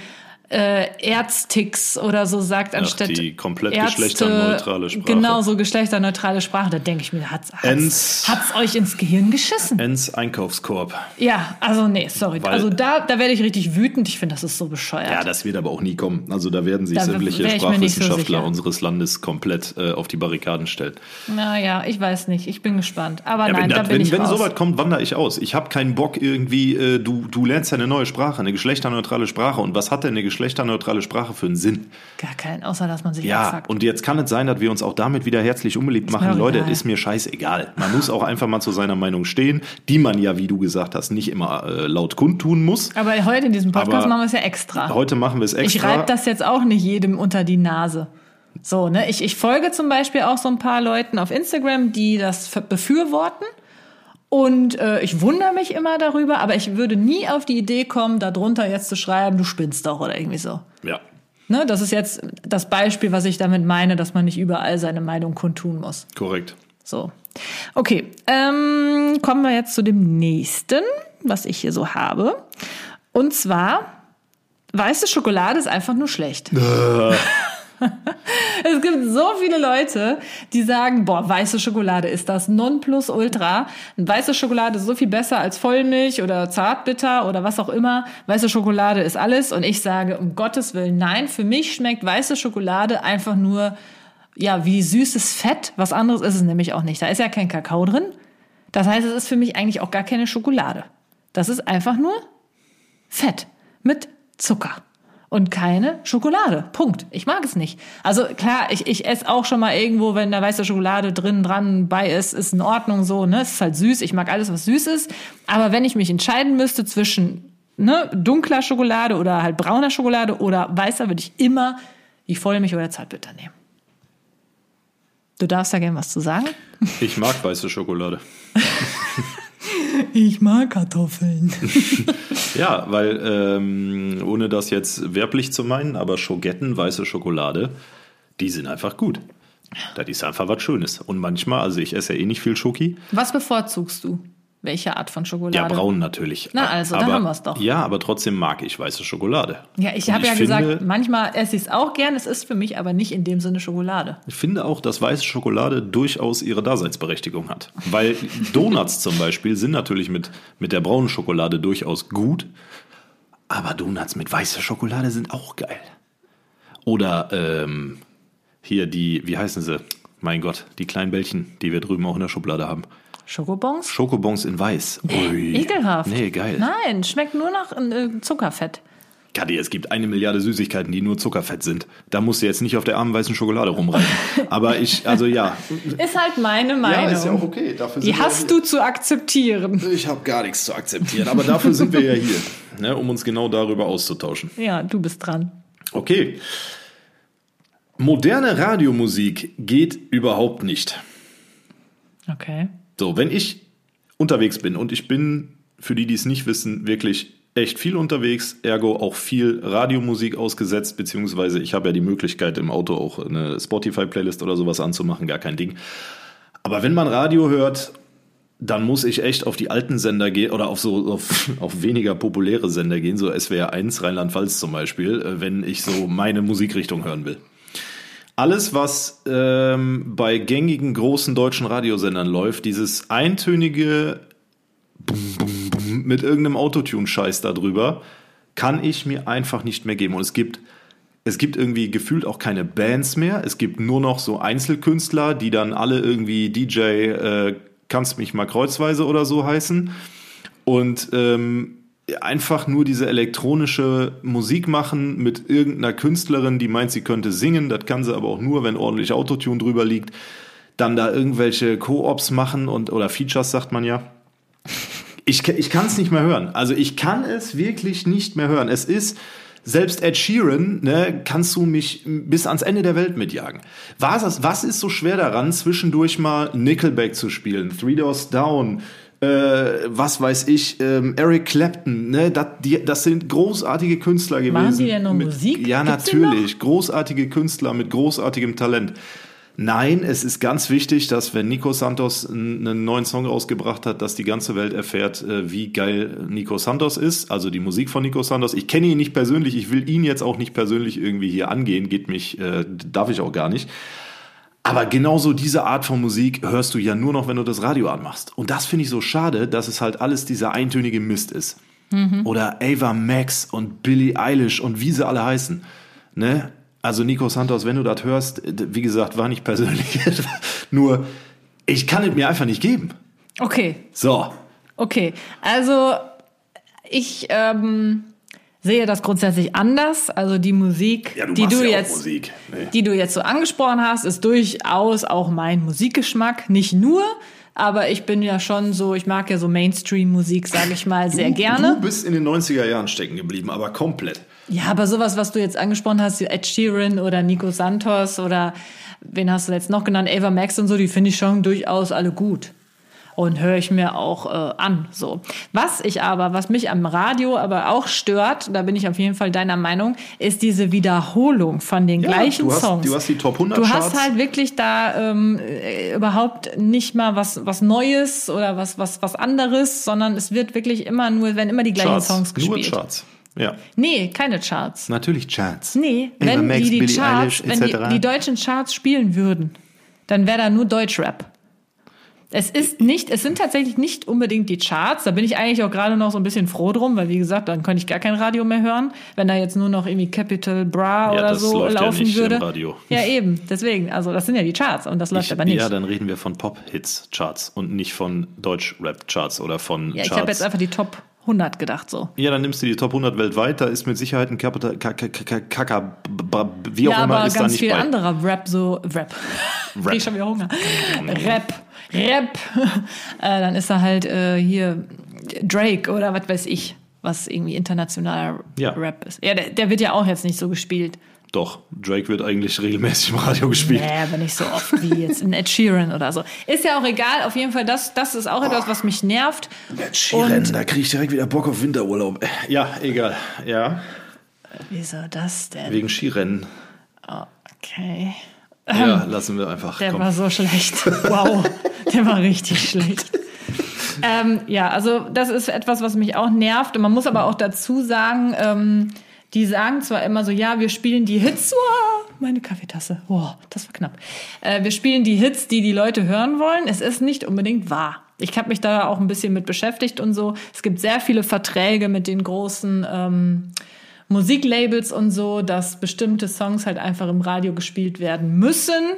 äh, Erzticks oder so sagt, anstatt die komplett Ärzte, geschlechterneutrale Sprache. Genau, so geschlechterneutrale Sprache. Da denke ich mir, hat's, Ens- hat's, hat's euch ins Gehirn geschissen? Ens Einkaufskorb. Ja, also nee, sorry. Weil- also da, da werde ich richtig wütend. Ich finde, das ist so bescheuert. Ja, das wird aber auch nie kommen. Also da werden sich Da sämtliche so Sprachwissenschaftler sicher. unseres Landes komplett äh, auf die Barrikaden stellen. Naja, ich weiß nicht. Ich bin gespannt. Aber Ja, nein, wenn da das, bin wenn, ich wenn raus. soweit kommt, wandere ich aus. Ich habe keinen Bock irgendwie, äh, du, du lernst ja eine neue Sprache, eine geschlechterneutrale Sprache. Und was hat denn eine geschlechterneutrale Sprache für einen Sinn? Gar keinen, außer dass man sich Ja, abfuckt. und jetzt kann es sein, dass wir uns auch damit wieder herzlich unbeliebt mir machen. Leute, egal. ist mir scheißegal. Man muss auch einfach mal zu seiner Meinung stehen, die man ja, wie du gesagt hast, nicht immer äh, laut kundtun muss. Aber heute in diesem Podcast Aber machen wir es ja extra. Heute machen wir es extra. Ich reibe das jetzt auch nicht jedem unter die Nase. So, ne? Ich, ich folge zum Beispiel auch so ein paar Leuten auf Instagram, die das befürworten. Und äh, ich wundere mich immer darüber, aber ich würde nie auf die Idee kommen, darunter jetzt zu schreiben, du spinnst doch oder irgendwie so. Ja. Ne? Das ist jetzt das Beispiel, was ich damit meine, dass man nicht überall seine Meinung kundtun muss. Korrekt. So. Okay, ähm, kommen wir jetzt zu dem nächsten, was ich hier so habe. Und zwar, weiße Schokolade ist einfach nur schlecht. [laughs] [laughs] es gibt so viele Leute, die sagen, boah, weiße Schokolade ist das Nonplusultra. Weiße Schokolade ist so viel besser als Vollmilch oder Zartbitter oder was auch immer. Weiße Schokolade ist alles. Und ich sage, um Gottes Willen, nein, für mich schmeckt weiße Schokolade einfach nur ja, wie süßes Fett. Was anderes ist es nämlich auch nicht. Da ist ja kein Kakao drin. Das heißt, es ist für mich eigentlich auch gar keine Schokolade. Das ist einfach nur Fett mit Zucker und keine Schokolade. Punkt. Ich mag es nicht. Also klar, ich, ich esse auch schon mal irgendwo, wenn da weiße Schokolade drin dran bei ist, ist in Ordnung so, ne? Es ist halt süß. Ich mag alles, was süß ist. Aber wenn ich mich entscheiden müsste zwischen ne, dunkler Schokolade oder halt brauner Schokolade oder weißer, würde ich immer die Vollmilch oder Zartbitter nehmen. Du darfst da gerne was zu sagen. Ich mag weiße Schokolade. [laughs] Ich mag Kartoffeln. [laughs] Ja, weil, ähm, ohne das jetzt werblich zu meinen, aber Schogetten, weiße Schokolade, die sind einfach gut. Das ist einfach was Schönes. Und manchmal, also ich esse ja eh nicht viel Schoki. Was bevorzugst du? Welche Art von Schokolade? Ja, braun natürlich. Na also, dann aber, haben wir's doch. Ja, aber trotzdem mag ich weiße Schokolade. Ja, ich habe ja finde- gesagt, manchmal esse ich es auch gern. Es ist für mich aber nicht in dem Sinne Schokolade. Ich finde auch, dass weiße Schokolade durchaus ihre Daseinsberechtigung hat. Weil Donuts zum Beispiel sind natürlich mit, mit der braunen Schokolade durchaus gut. Aber Donuts mit weißer Schokolade sind auch geil. Oder ähm, hier die, wie heißen sie? Mein Gott, die kleinen Bällchen, die wir drüben auch in der Schublade haben. Schokobons? Schokobons in weiß. Ui. Ekelhaft. Nee, geil. Nein, schmeckt nur nach äh, Zuckerfett. Kadi, es gibt eine Milliarde Süßigkeiten, die nur Zuckerfett sind. Da musst du jetzt nicht auf der armen weißen Schokolade rumreiten. [laughs] Aber ich, also ja. Ist halt meine Meinung. okay. Dafür Die hast du zu akzeptieren. Ich habe gar nichts zu akzeptieren, aber dafür sind wir ja hier, ne, um uns genau darüber auszutauschen. Ja, du bist dran. Okay. Moderne Radiomusik geht überhaupt nicht. Okay. So, wenn ich unterwegs bin und ich bin, für die, die es nicht wissen, wirklich echt viel unterwegs, ergo auch viel Radiomusik ausgesetzt, beziehungsweise ich habe ja die Möglichkeit im Auto auch eine Spotify-Playlist oder sowas anzumachen, gar kein Ding. Aber wenn man Radio hört, dann muss ich echt auf die alten Sender gehen oder auf so auf, [laughs] auf weniger populäre Sender gehen, so SWR 1 Rheinland-Pfalz zum Beispiel, äh, wenn ich so meine Musikrichtung hören will. Alles, was ähm, bei gängigen großen deutschen Radiosendern läuft, dieses eintönige Bum, Bum, Bum mit irgendeinem Autotune-Scheiß darüber, kann ich mir einfach nicht mehr geben. Und es gibt, es gibt irgendwie gefühlt auch keine Bands mehr. Es gibt nur noch so Einzelkünstler, die dann alle irgendwie DJ äh, kannst mich mal kreuzweise oder so heißen. Und ähm, einfach nur diese elektronische Musik machen mit irgendeiner Künstlerin, die meint, sie könnte singen. Das kann sie aber auch nur, wenn ordentlich Autotune drüber liegt. Dann da irgendwelche Co-ops machen und oder Features sagt man ja. Ich, ich kann es nicht mehr hören. Also ich kann es wirklich nicht mehr hören. Es ist, selbst Ed Sheeran, ne, kannst du mich bis ans Ende der Welt mitjagen. Was, was ist so schwer daran, zwischendurch mal Nickelback zu spielen, Three Doors Down, äh, was weiß ich, ähm, Eric Clapton, ne, das, die, das sind großartige Künstler gewesen. Machen die denn noch mit, Musik? Ja, Gibt's natürlich. Großartige Künstler mit großartigem Talent. Nein, es ist ganz wichtig, dass wenn Nico Santos einen neuen Song rausgebracht hat, dass die ganze Welt erfährt, äh, wie geil Nico Santos ist, also die Musik von Nico Santos. Ich kenne ihn nicht persönlich, ich will ihn jetzt auch nicht persönlich irgendwie hier angehen, geht mich, äh, darf ich auch gar nicht. Aber genauso diese Art von Musik hörst du ja nur noch, wenn du das Radio anmachst. Und das finde ich so schade, dass es halt alles dieser eintönige Mist ist. Mhm. Oder Ava Max und Billie Eilish und wie sie alle heißen. Ne? Also Nico Santos, wenn du das hörst, wie gesagt, war nicht persönlich. [laughs] Nur, ich kann es mir einfach nicht geben. Okay. So. Okay, also ich ähm, sehe das grundsätzlich anders. Also die Musik, Ja, du die du ja jetzt. Nee. die du jetzt so angesprochen hast, ist durchaus auch mein Musikgeschmack. Nicht nur, aber ich bin ja schon so, ich mag ja so Mainstream-Musik, sage ich mal, sehr du, gerne. Du bist in den 90er Jahren stecken geblieben, aber komplett. Ja, aber sowas, was du jetzt angesprochen hast, Ed Sheeran oder Nico Santos oder wen hast du jetzt noch genannt, Ava Max und so, die finde ich schon durchaus alle gut. Und höre ich mir auch äh, an. So. Was ich aber, was mich am Radio aber auch stört, da bin ich auf jeden Fall deiner Meinung, ist diese Wiederholung von den Ja, gleichen du hast, Songs. Du hast die Top 100 Du Charts. hast halt wirklich da ähm, äh, überhaupt nicht mal was was Neues oder was was was anderes, sondern es wird wirklich immer nur, wenn immer die gleichen Charts, Songs nur gespielt. Charts. Ja, Nee, keine Charts. natürlich Charts. Nee, Ava wenn Max, die die Billie Charts, Eilish, wenn die, die deutschen Charts spielen würden, dann wäre da nur Deutschrap. Es ist nicht, es sind tatsächlich nicht unbedingt die Charts. Da bin ich eigentlich auch gerade noch so ein bisschen froh drum, weil wie gesagt, dann könnte ich gar kein Radio mehr hören, wenn da jetzt nur noch irgendwie Capital Bra Ja, oder so läuft ja laufen im würde. Radio. Ja, eben. Deswegen, also das sind ja die Charts und das läuft Ich, aber nicht. ja, dann reden wir von Pop-Hits-Charts und nicht von Deutsch-Rap-Charts oder von Ja, ich Charts. habe jetzt einfach die Top 100 gedacht so. ja, dann nimmst du die Top 100 weltweit, da ist mit Sicherheit ein Capital, Kaka, wie auch ja, immer, aber ist da ganz nicht viel bei. anderer Rap so Rap. [laughs] Rap. Ich schon wieder Hunger. Rap, Rap. [laughs] äh, dann ist da halt äh, hier Drake oder was weiß ich, was irgendwie internationaler Ja. Rap ist. Ja, der, der wird ja auch jetzt nicht so gespielt. Doch, Drake wird eigentlich regelmäßig im Radio gespielt. Nee, aber nicht so oft wie jetzt in Ed Sheeran oder so. Ist ja auch egal, auf jeden Fall, das, das ist auch etwas, was mich nervt. Sheeran, da kriege ich direkt wieder Bock auf Winterurlaub. Ja, egal. Ja, Wieso das denn? wegen Skirennen. Okay. Ja, lassen wir einfach. Der komm. war so schlecht. Wow, der war richtig schlecht. Ähm, ja, also das ist etwas, was mich auch nervt. Und man muss aber auch dazu sagen, ähm, die sagen zwar immer so, ja, wir spielen die Hits. Wow, meine Kaffeetasse. Wow, das war knapp. Äh, wir spielen die Hits, die die Leute hören wollen. Es ist nicht unbedingt wahr. Ich habe mich da auch ein bisschen mit beschäftigt und so. Es gibt sehr viele Verträge mit den großen ähm, Musiklabels und so, dass bestimmte Songs halt einfach im Radio gespielt werden müssen.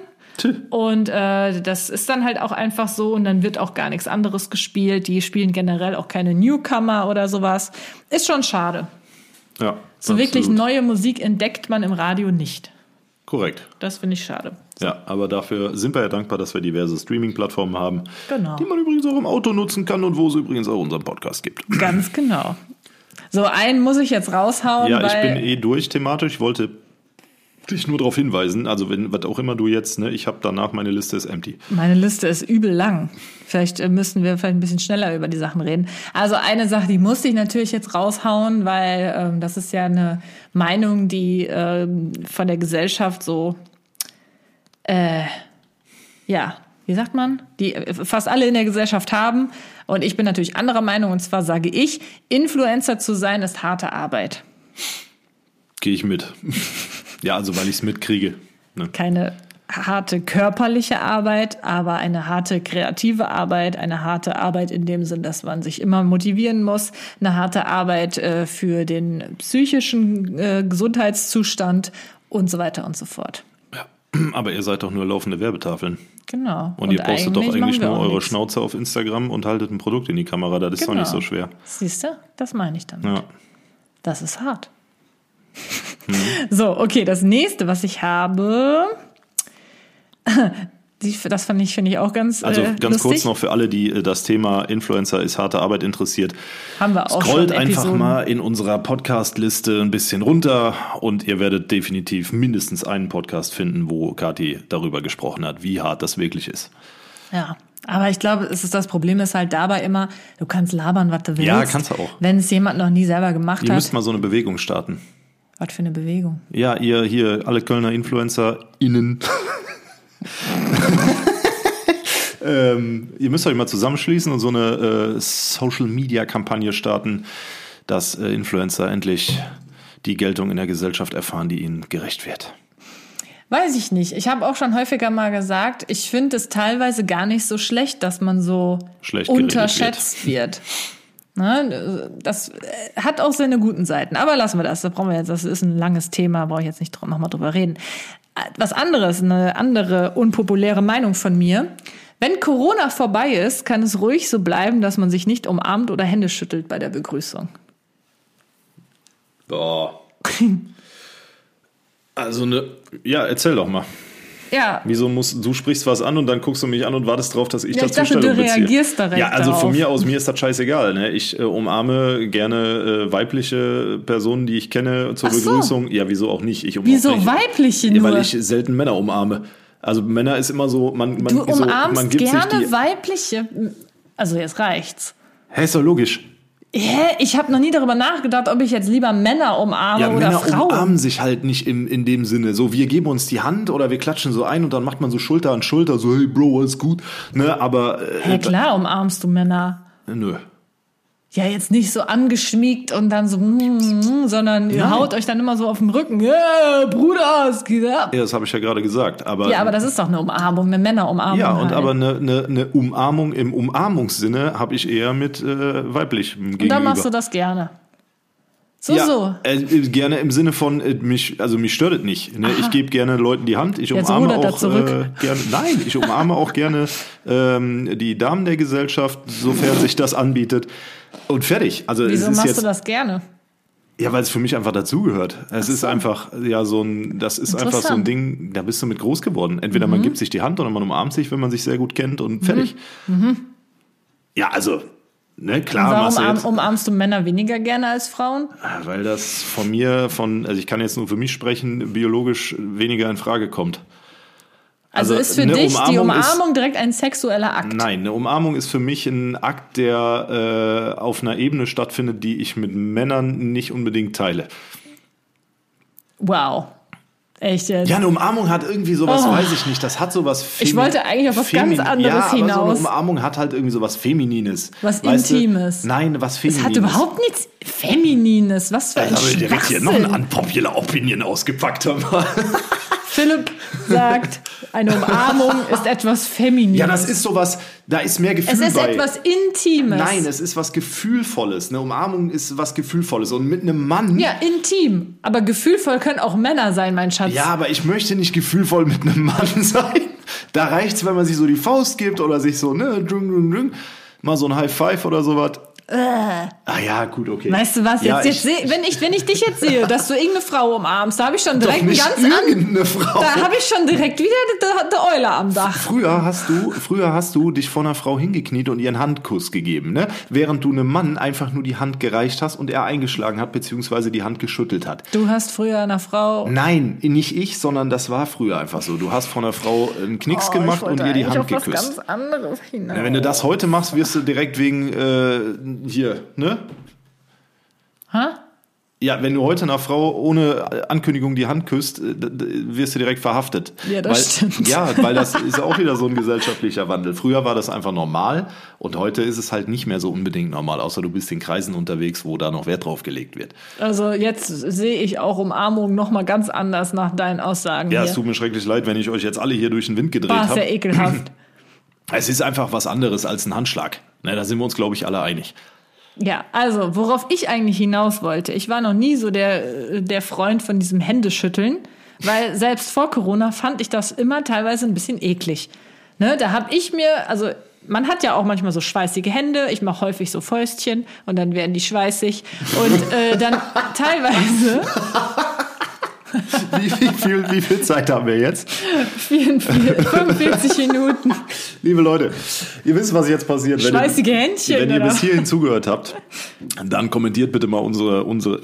Und äh, das ist dann halt auch einfach so und dann wird auch gar nichts anderes gespielt. Die spielen generell auch keine Newcomer oder sowas. Ist schon schade. Ja, So absolut. wirklich neue Musik entdeckt man im Radio nicht. Korrekt. Das finde ich schade. Ja, aber dafür sind wir ja dankbar, dass wir diverse Streaming-Plattformen haben, Genau. die man übrigens auch im Auto nutzen kann und wo es übrigens auch unseren Podcast gibt. Ganz genau. So, einen muss ich jetzt raushauen, Ja, ich bin eh durch thematisch. Ich wollte dich nur darauf hinweisen, also wenn, was auch immer du jetzt, ne, ich habe danach, meine Liste ist empty. Meine Liste ist übel lang. Vielleicht äh, müssten wir vielleicht ein bisschen schneller über die Sachen reden. Also eine Sache, die musste ich natürlich jetzt raushauen, weil ähm, das ist ja eine Meinung, die ähm, von der Gesellschaft so, äh, ja, wie sagt man, die äh, fast alle in der Gesellschaft haben. Und ich bin natürlich anderer Meinung. Und zwar sage ich, Influencer zu sein ist harte Arbeit. Gehe ich mit. ja, also weil ich es mitkriege. Ne? Keine harte körperliche Arbeit, aber eine harte kreative Arbeit, eine harte Arbeit in dem Sinn, dass man sich immer motivieren muss, eine harte Arbeit äh, für den psychischen äh, Gesundheitszustand und so weiter und so fort. [clears throat] Aber ihr seid doch nur laufende Werbetafeln. Genau. Und, ihr postet doch eigentlich nur eure nichts. Schnauze auf Instagram und haltet ein Produkt in die Kamera. Das ist doch nicht Genau. so schwer. Siehst du? Das meine ich damit. Ja. Das ist hart. Mhm. [laughs] So, okay, das nächste, was ich habe, die, das fand ich, finde ich auch ganz Also äh, ganz lustig. kurz noch für alle, die äh, das Thema Influencer ist harte Arbeit interessiert. Haben wir auch Scrollt schon einfach mal in unserer Podcast-Liste ein bisschen runter und ihr werdet definitiv mindestens einen Podcast finden, wo Kathi darüber gesprochen hat, wie hart das wirklich ist. Ja. Aber ich glaube, es ist das Problem ist halt dabei immer, du kannst labern, was du willst. Ja, kannst du auch. Wenn es jemand noch nie selber gemacht Ihr hat. müsst mal so eine Bewegung starten. Was für eine Bewegung. Ja, ihr hier, alle Kölner InfluencerInnen. [laughs] [laughs] ähm, ihr müsst euch mal zusammenschließen und so eine äh, Social-Media-Kampagne starten, dass äh, Influencer endlich die Geltung in der Gesellschaft erfahren, die ihnen gerecht wird. Weiß ich nicht. Ich habe auch schon häufiger mal gesagt, ich finde es teilweise gar nicht so schlecht, dass man so Schlecht unterschätzt wird. [laughs] Ne, das äh, hat auch seine guten Seiten. Aber lassen wir das. Da brauchen wir jetzt. Das ist ein langes Thema. Brauche ich jetzt nicht nochmal drüber reden. Was anderes, eine andere unpopuläre Meinung von mir. Wenn Corona vorbei ist, kann es ruhig so bleiben, dass man sich nicht umarmt oder Hände schüttelt bei der Begrüßung. Boah. Also ne, ja, erzähl doch mal. Ja, Wieso musst du sprichst was an und dann guckst du mich an und wartest drauf, dass ich Ja, ich dazu dachte, du Stellung beziehe. reagierst direkt Ja, also darauf. von mir aus mir ist das scheißegal. Ne? Ich äh, umarme gerne äh, weibliche Personen, die ich kenne zur Ach so. Begrüßung. Ja, wieso auch nicht? Ich umarme wieso weibliche Ja, nur? weil ich selten Männer umarme. Also Männer ist immer so, man, man, Du so, umarmst man gibt gerne weibliche. Also jetzt reicht's. Hä, ist doch logisch. Hä? Ich habe noch nie darüber nachgedacht, ob ich jetzt lieber Männer umarme Ja, oder Männer Frauen. umarmen sich halt nicht im, in dem Sinne. So, wir geben uns die Hand oder wir klatschen so ein und dann macht man so Schulter an Schulter, so, hey Bro, alles gut. Ne, aber äh, Ja klar, umarmst du Männer. nö. Ja, jetzt nicht so angeschmiegt und dann so, mm, mm, sondern ihr Nein. haut euch dann immer so auf den Rücken. Ja, Bruder, es geht ab. Ja, das habe ich ja gerade gesagt. Aber, Ja, aber das ist doch eine Umarmung, eine Männerumarmung. Ja, und halt. aber eine, eine, eine Umarmung im Umarmungssinne habe ich eher mit äh, weiblichem Gegenüber. Und dann machst du das gerne. So, ja, so. Äh, gerne im Sinne von äh, mich, also mich stört es nicht. Ne? Ich gebe gerne Leuten die Hand. Ich Jetzt umarme auch zurück. äh, gerne. Nein, ich umarme auch gerne ähm, die Damen der Gesellschaft, sofern sich das anbietet. Und fertig. Also Wieso es ist machst jetzt du das gerne? ja, weil es für mich einfach dazugehört. Es ist einfach ja so ein, das ist einfach so ein. Ding. Da bist du mit groß geworden. Entweder Mhm. man gibt sich die Hand oder man umarmt sich, wenn man sich sehr gut kennt und fertig. Ja, also ne, klar, Warum machst du umarm, jetzt, umarmst du Männer weniger gerne als Frauen? weil das von mir, von, also ich kann jetzt nur für mich sprechen, biologisch weniger in Frage kommt. Also, Also ist für dich die Umarmung ist- Umarmung direkt ein sexueller Akt? Nein, eine Umarmung ist für mich ein Akt, der äh, auf einer Ebene stattfindet, die ich mit Männern nicht unbedingt teile. Wow. Echt jetzt? Ja, eine Umarmung hat irgendwie sowas, Oh. weiß ich nicht. Das hat sowas. Femi- Ich wollte eigentlich auf was ganz anderes ja, Aber so hinaus. eine Umarmung hat halt irgendwie sowas Feminines. Was Weißt du? Intimes. Nein, was Es Feminines. hat überhaupt nichts Feminines. Was für ein Da habe ich direkt hier noch eine unpopular Opinion ausgepackt. Aber. [laughs] Philipp sagt, eine Umarmung [laughs] ist etwas Feminines. Ja, das ist sowas, da ist mehr Gefühl Es ist bei. etwas Intimes. Nein, es ist was Gefühlvolles. Eine Umarmung ist was Gefühlvolles. Und mit einem Mann. Ja, intim. Aber gefühlvoll können auch Männer sein, mein Schatz. Ja, aber ich möchte nicht gefühlvoll mit einem Mann [laughs] sein. Da reicht's, wenn man sich so die Faust gibt oder sich so, ne, drung, drung, drung, mal so ein High Five oder sowas. Ah ja, gut, okay. Weißt du was? Ja, Jetzt, jetzt ich- seh, wenn, ich, wenn ich dich jetzt sehe, [laughs] dass du irgendeine Frau umarmst, da habe ich schon Doch direkt einen nicht ganz an, irgendeine Frau. Da habe ich schon direkt wieder die, die Eule am Dach. Früher hast du, früher hast du dich vor einer Frau hingekniet und ihr einen Handkuss gegeben, ne? Während du einem Mann einfach nur die Hand gereicht hast und er eingeschlagen hat, beziehungsweise die Hand geschüttelt hat. Du hast früher einer Frau. Nein, nicht ich, sondern das war früher einfach so. Du hast von einer Frau einen Knicks Oh, gemacht und ihr die Hand geküsst. anderes hinaus. Wenn du das heute machst, wirst du direkt wegen äh, hier, ne? Ha? Ja, wenn du heute einer Frau ohne Ankündigung die Hand küsst, äh, wirst du direkt verhaftet. Ja, das weil, stimmt. Ja, weil das [laughs] ist auch wieder so ein gesellschaftlicher Wandel. Früher war das einfach normal und heute ist es halt nicht mehr so unbedingt normal, außer du bist in Kreisen unterwegs, wo da noch Wert drauf gelegt wird. Also jetzt sehe ich auch Umarmung noch mal ganz anders nach deinen Aussagen Ja, hier. es tut mir schrecklich leid, wenn ich euch jetzt alle hier durch den Wind gedreht War sehr habe. ekelhaft. [clears throat] Es ist einfach was anderes als ein Handschlag. Ne, da sind wir uns, glaube ich, alle einig. Ja, also worauf ich eigentlich hinaus wollte, ich war noch nie so der, der Freund von diesem Händeschütteln, weil selbst vor Corona fand ich das immer teilweise ein bisschen eklig. Ne, da habe ich mir, also man hat ja auch manchmal so schweißige Hände, ich mache häufig so Fäustchen und dann werden die schweißig und äh, dann [laughs] teilweise [laughs] Wie, wie, viel, wie viel Zeit haben wir jetzt? 44, 45 Minuten. Liebe Leute, ihr wisst, was jetzt passiert. Wenn Schweißige ihr, Händchen, Wenn ihr oder? bis hierhin zugehört habt, dann kommentiert bitte mal unsere, unsere,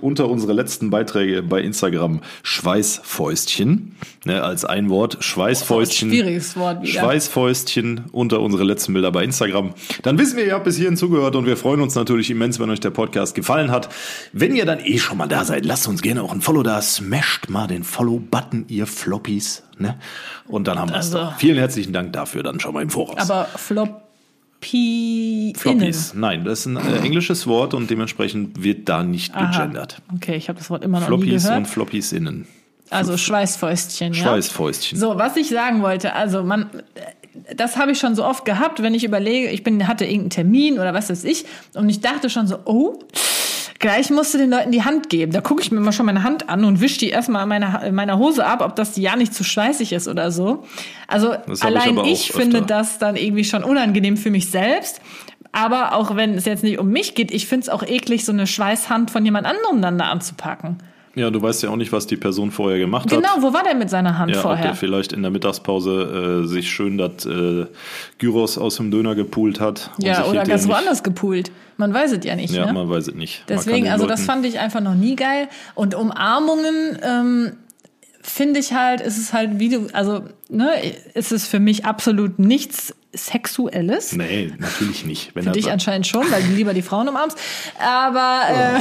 unter unsere letzten Beiträge bei Instagram Schweißfäustchen. Ne, als ein Wort. Schweißfäustchen. Schwieriges Wort wieder. Schweißfäustchen unter unsere letzten Bilder bei Instagram. Dann wissen wir, ihr habt bis hierhin zugehört und wir freuen uns natürlich immens, wenn euch der Podcast gefallen hat. Wenn ihr dann eh schon mal da seid, lasst uns gerne auch ein Follow da. Smasht mal den Follow-Button, ihr Floppies. Ne? Und dann haben wir es Also- doch. Vielen herzlichen Dank dafür dann schon mal im Voraus. Aber Floppy Floppies. Nein, das ist ein äh, englisches Wort und dementsprechend wird da nicht gegendert. Okay, ich habe das Wort immer noch nie Floppies gehört. und Floppies innen. Also Schweißfäustchen, ja. Schweißfäustchen. So, was ich sagen wollte, also man, das habe ich schon so oft gehabt, wenn ich überlege, ich bin, hatte irgendeinen Termin oder was weiß ich, und ich dachte schon so, oh, gleich musst du den Leuten die Hand geben. Da gucke ich mir mal schon meine Hand an und wische die erstmal an meiner, in meiner Hose ab, ob das ja nicht zu schweißig ist oder so. Also ich allein auch ich, finde das dann irgendwie schon unangenehm für mich selbst. Aber auch wenn es jetzt nicht um mich geht, ich finde es auch eklig, so eine Schweißhand von jemand anderem dann da anzupacken. Ja, du weißt ja auch nicht, was die Person vorher gemacht hat. Genau, wo war der mit seiner Hand Ja, ob vorher? der vielleicht in der Mittagspause äh, sich schön das äh, Gyros aus dem Döner gepoolt hat. Ja, oder ganz woanders gepoolt. Man weiß es ja nicht. Ja, ne? man weiß es nicht. Deswegen, also das Leuten- fand ich einfach noch nie geil. Und Umarmungen ähm, finde ich halt, ist es halt wie du, also ne, ist es für mich absolut nichts Sexuelles. Nee, natürlich nicht. Wenn Für dich anscheinend schon, weil du lieber die Frauen umarmst. Aber, äh,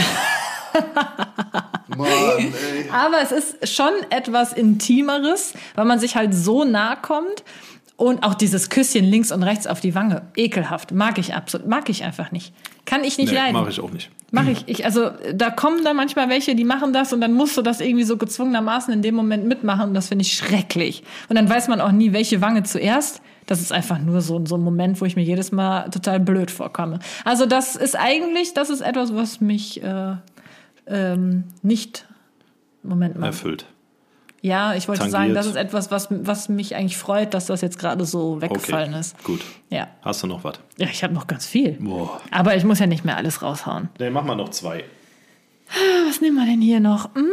[laughs] Mann, [laughs] ey. aber es ist schon etwas Intimeres, weil man sich halt so nah kommt. Und auch dieses Küsschen links und rechts auf die Wange. Ekelhaft. Mag ich absolut. Mag ich einfach nicht. Kann ich nicht Nee, leiden. mache ich auch nicht. Mach ich. ich. Also da kommen dann manchmal welche, die machen das und dann musst du das irgendwie so gezwungenermaßen in dem Moment mitmachen und das finde ich schrecklich. Und dann weiß man auch nie, welche Wange zuerst. Das ist einfach nur so, so ein Moment, wo ich mir jedes Mal total blöd vorkomme. Also das ist eigentlich, das ist etwas, was mich äh, ähm, nicht. Moment mal. Erfüllt. Ja, ich wollte Tangiert. sagen, das ist etwas, was, was mich eigentlich freut, dass das jetzt gerade so Okay, weggefallen ist. gut. Ja. Hast du noch was? Ja, ich habe noch ganz viel. Boah. Aber ich muss ja nicht mehr alles raushauen. Nee, mach mal noch zwei. Was nehmen wir denn hier noch? Mm.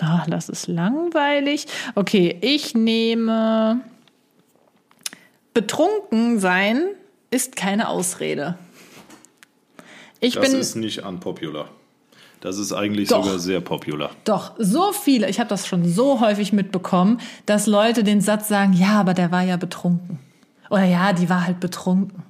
Ach, das ist langweilig. Okay, ich nehme betrunken sein ist keine Ausrede. Ich Das bin ist nicht unpopular. Das ist eigentlich Doch. sogar sehr popular. doch so viele, ich habe das schon so häufig mitbekommen, dass Leute den Satz sagen, ja, aber der war ja betrunken. Oder ja, die war halt betrunken.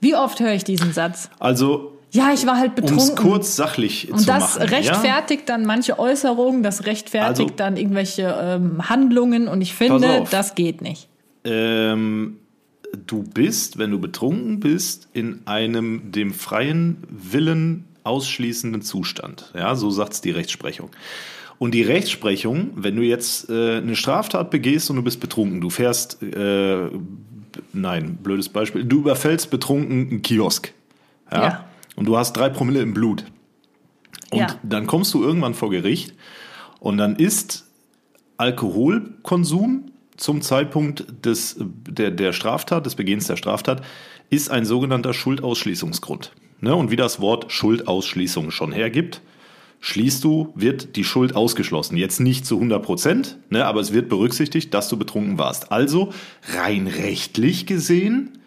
Wie oft höre ich diesen Satz? Also, Ja, ich war halt um betrunken. es kurz sachlich Und zu das machen. rechtfertigt dann manche Äußerungen, das rechtfertigt Also- dann irgendwelche ähm, Handlungen und ich finde, das geht nicht. Ja? Ähm, du bist, wenn du betrunken bist, in einem dem freien Willen ausschließenden Zustand. Ja, so sagt's die Rechtsprechung. Und die Rechtsprechung, wenn du jetzt äh, eine Straftat begehst und du bist betrunken, du fährst, äh, nein, blödes Beispiel, du überfällst betrunken einen Kiosk. Ja. Ja. Und du hast drei Promille im Blut. Und Ja. dann kommst du irgendwann vor Gericht und dann ist Alkoholkonsum zum Zeitpunkt des, der, der Straftat, des Begehens der Straftat, ist ein sogenannter Schuldausschließungsgrund. Ne? Und wie das Wort Schuldausschließung schon hergibt, schließt du, wird die Schuld ausgeschlossen. Jetzt nicht zu 100 Prozent, ne, aber es wird berücksichtigt, dass du betrunken warst. Also rein rechtlich gesehen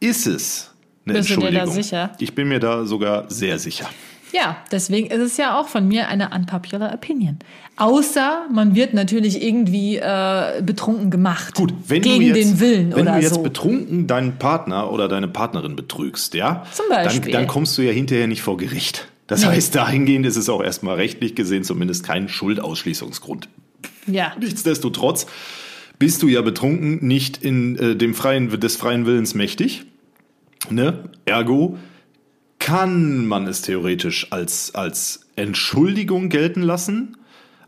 ist es eine Bist du dir da Entschuldigung. sicher? Ich bin mir da sogar sehr sicher. Ja, deswegen ist es ja auch von mir eine unpopular opinion. Außer man wird natürlich irgendwie äh, betrunken gemacht. Gut, wenn gegen du jetzt, den Willen wenn oder du jetzt so. betrunken deinen Partner oder deine Partnerin betrügst, ja, Zum Beispiel. Dann, dann kommst du ja hinterher nicht vor Gericht. Das Nee. heißt, dahingehend ist es auch erstmal rechtlich gesehen zumindest kein Schuldausschließungsgrund. ja. Nichtsdestotrotz bist du ja betrunken nicht in äh, dem freien des freien Willens mächtig. Ne? Ergo kann man es theoretisch als als Entschuldigung gelten lassen.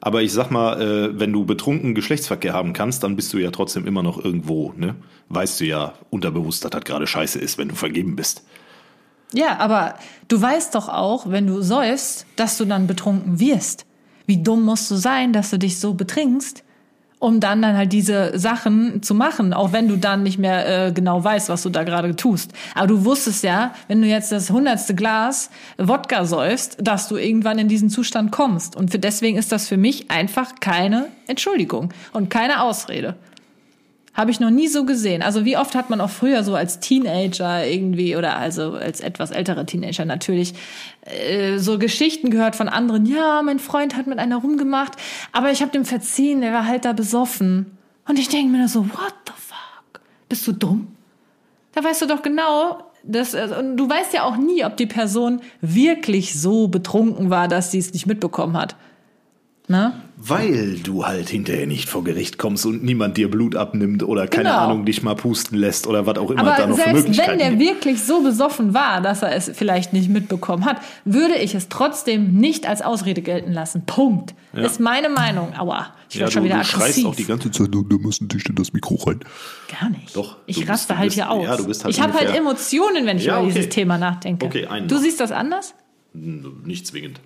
Aber ich sag mal, äh, wenn du betrunken Geschlechtsverkehr haben kannst, dann bist du ja trotzdem immer noch irgendwo, ne? Weißt du ja unterbewusst, dass das gerade scheiße ist, wenn du vergeben bist. Ja, aber du weißt doch auch, wenn du säufst, dass du dann betrunken wirst. Wie dumm musst du sein, dass du dich so betrinkst, um dann dann halt diese Sachen zu machen, auch wenn du dann nicht mehr äh, genau weißt, was du da gerade tust. Aber du wusstest ja, wenn du jetzt das hundertste Glas Wodka säufst, dass du irgendwann in diesen Zustand kommst. Und für, deswegen ist das für mich einfach keine Entschuldigung und keine Ausrede. Habe ich noch nie so gesehen. Also wie oft hat man auch früher so als Teenager irgendwie oder also als etwas älterer Teenager natürlich äh, so Geschichten gehört von anderen. Ja, mein Freund hat mit einer rumgemacht, aber ich habe dem verziehen, der war halt da besoffen. Und ich denke mir nur so, what the fuck? Bist du dumm? Da weißt du doch genau, dass, äh, und du weißt ja auch nie, ob die Person wirklich so betrunken war, dass sie es nicht mitbekommen hat. Ne? Weil du halt hinterher nicht vor Gericht kommst und niemand dir Blut abnimmt oder keine Genau. Ahnung dich mal pusten lässt oder was auch immer da Aber noch für selbst Möglichkeiten wenn der gibt. wirklich so besoffen war, dass er es vielleicht nicht mitbekommen hat, würde ich es trotzdem nicht als Ausrede gelten lassen. Punkt. Ist meine Meinung. Aua, ich Ja, werde schon du, wieder du schreist aggressiv. auch die ganze Zeit, da müssen dich in das Mikro rein. Gar nicht. Doch, du Ich raste du halt bist- hier aus. ja, du halt ich habe halt Emotionen, wenn ich Ja, über okay. dieses Thema nachdenke. Okay, du noch. siehst das anders? Nicht zwingend.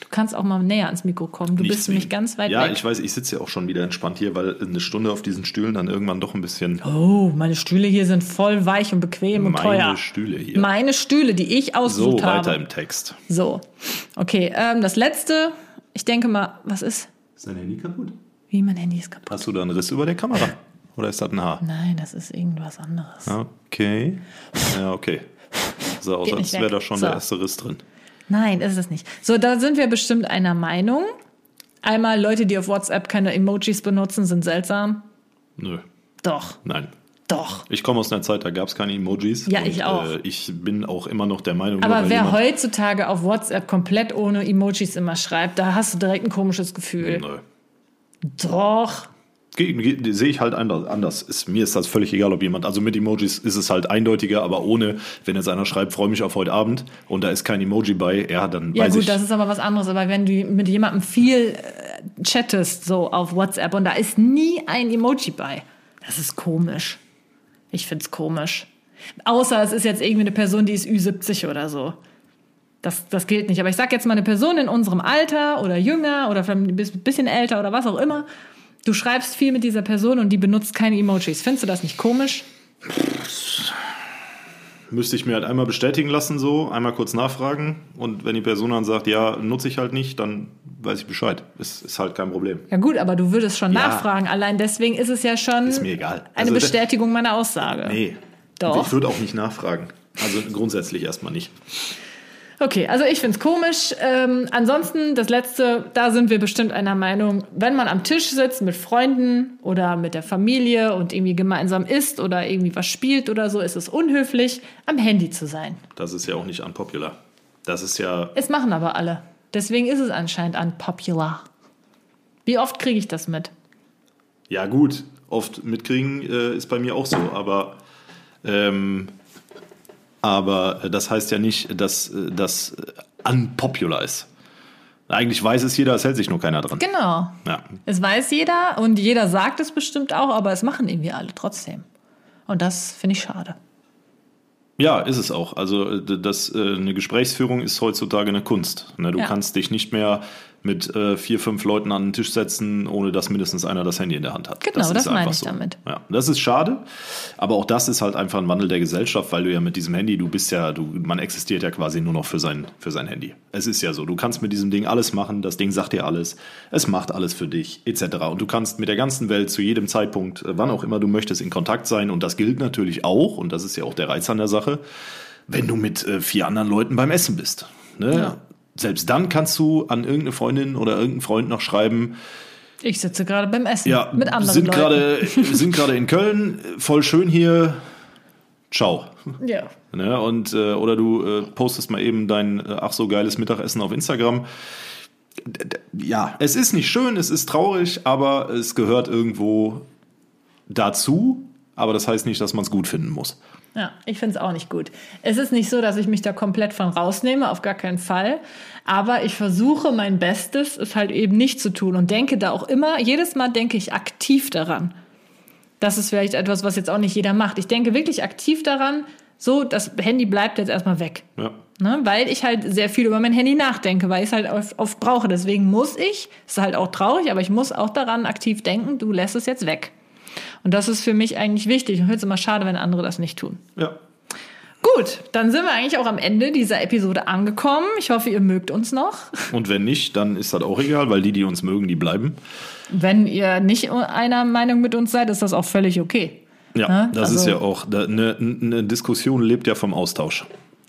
Du kannst auch mal näher ans Mikro kommen. Du Nicht bist nämlich zwingend. ganz weit Ja, weg. ich weiß, ich sitze ja auch schon wieder entspannt hier, weil eine Stunde auf diesen Stühlen dann irgendwann doch ein bisschen oh, meine Stühle hier sind voll weich und bequem und meine teuer. Stühle hier. Meine Stühle, die ich so, ausgesucht weiter habe. im Text. So, okay. Ähm, das letzte, ich denke mal, was ist? Ist dein Handy kaputt? Wie mein Handy ist kaputt. Hast du da einen Riss über der Kamera? Oder ist das ein Haar? Nein, das ist irgendwas anderes. Okay. Ja, okay. [laughs] So aus, als wäre da schon So. der erste Riss drin. Nein, ist es nicht. So, da sind wir bestimmt einer Meinung. Einmal Leute, die auf WhatsApp keine Emojis benutzen, sind seltsam. Nö, Doch, nein. doch. Ich komme aus einer Zeit, da gab es keine Emojis. Ja, ich auch. Äh, ich bin auch immer noch der Meinung, nur Aber weil wer heutzutage auf WhatsApp komplett ohne Emojis immer schreibt, da hast du direkt ein komisches Gefühl. Nö. Doch. Sehe ich halt anders. Ist, mir ist das völlig egal, ob jemand. Also mit Emojis ist es halt eindeutiger, aber ohne, wenn jetzt einer schreibt, freue mich auf heute Abend und da ist kein Emoji bei, ja, dann Ja weiß gut, ich. das ist aber was anderes. Aber wenn du mit jemandem viel äh, chattest, so auf WhatsApp, und da ist nie ein Emoji bei, das ist komisch. Ich find's komisch. Außer es ist jetzt irgendwie eine Person, die ist Ü70 oder so. Das, das gilt nicht. Aber ich sag jetzt mal eine Person in unserem Alter oder jünger oder vielleicht ein bis- bisschen älter oder was auch immer. Du schreibst viel mit dieser Person und die benutzt keine Emojis. Findest du das nicht komisch? Müsste ich mir halt einmal bestätigen lassen, so, einmal kurz nachfragen und wenn die Person dann sagt, ja, nutze ich halt nicht, dann weiß ich Bescheid. Ist, ist halt kein Problem. Ja gut, aber du würdest schon Ja. nachfragen. Allein deswegen ist es ja schon Ist mir egal. eine Also, Bestätigung meiner Aussage. Nee. Doch. Ich würde auch nicht nachfragen. Also grundsätzlich erstmal nicht. Okay, also ich find's komisch. Ähm, ansonsten, das letzte, da sind wir bestimmt einer Meinung, wenn man am Tisch sitzt mit Freunden oder mit der Familie und irgendwie gemeinsam isst oder irgendwie was spielt oder so, ist es unhöflich, am Handy zu sein. Das ist ja auch nicht unpopular. Das ist ja, Es machen aber alle. Deswegen ist es anscheinend unpopular. Wie oft kriege ich das mit? ja gut, oft mitkriegen äh, ist bei mir auch so, aber ähm, aber äh, das heißt ja nicht, dass äh, das äh, unpopular ist. Eigentlich weiß es jeder, es hält sich nur keiner dran. Genau. Ja. Es weiß jeder und jeder sagt es bestimmt auch, aber es machen irgendwie alle trotzdem. Und das finde ich schade. Ja, ist es auch. Also das, eine Gesprächsführung ist heutzutage eine Kunst. Ne, Du Ja. kannst dich nicht mehr mit äh, vier, fünf Leuten an den Tisch setzen, ohne dass mindestens einer das Handy in der Hand hat. Genau, ist das meine ich damit. Ja, das ist schade, aber auch das ist halt einfach ein Wandel der Gesellschaft, weil du ja mit diesem Handy, du bist ja, du, man existiert ja quasi nur noch für sein, für sein Handy. Es ist ja so, du kannst mit diesem Ding alles machen, das Ding sagt dir alles, es macht alles für dich, etc. Und du kannst mit der ganzen Welt zu jedem Zeitpunkt, äh, wann auch immer du möchtest, in Kontakt sein. Und das gilt natürlich auch, und das ist ja auch der Reiz an der Sache, wenn du mit äh, vier anderen Leuten beim Essen bist. Ne? Ja. Selbst dann kannst du an irgendeine Freundin oder irgendeinen Freund noch schreiben, Ich sitze gerade beim Essen ja, mit anderen sind Leuten. gerade [laughs] sind gerade in Köln, voll schön hier. Ciao. ja. Ne? Und äh, oder du äh, postest mal eben dein äh, ach so geiles Mittagessen auf Instagram. D- Ja, es ist nicht schön, es ist traurig, aber es gehört irgendwo dazu. Aber das heißt nicht, dass man es gut finden muss. Ja, ich finde es auch nicht gut. Es ist nicht so, dass ich mich da komplett von rausnehme, auf gar keinen Fall. Aber ich versuche mein Bestes, es halt eben nicht zu tun und denke da auch immer, jedes Mal denke ich aktiv daran. Das ist vielleicht etwas, was jetzt auch nicht jeder macht. Ich denke wirklich aktiv daran, so, das Handy bleibt jetzt erstmal weg. Ja. Ne, weil ich halt sehr viel über mein Handy nachdenke, weil ich es halt oft, oft brauche. Deswegen muss ich, ist halt auch traurig, aber ich muss auch daran aktiv denken, du lässt es jetzt weg. Und das ist für mich eigentlich wichtig. Und ich finde es immer schade, wenn andere das nicht tun. Ja. Gut, dann sind wir eigentlich auch am Ende dieser Episode angekommen. Ich hoffe, ihr mögt uns noch. Und wenn nicht, dann ist das auch egal, weil die, die uns mögen, die bleiben. Wenn ihr nicht einer Meinung mit uns seid, ist das auch völlig okay. Ja, Ne? das Also- ist ja auch, eine, eine Diskussion lebt ja vom Austausch.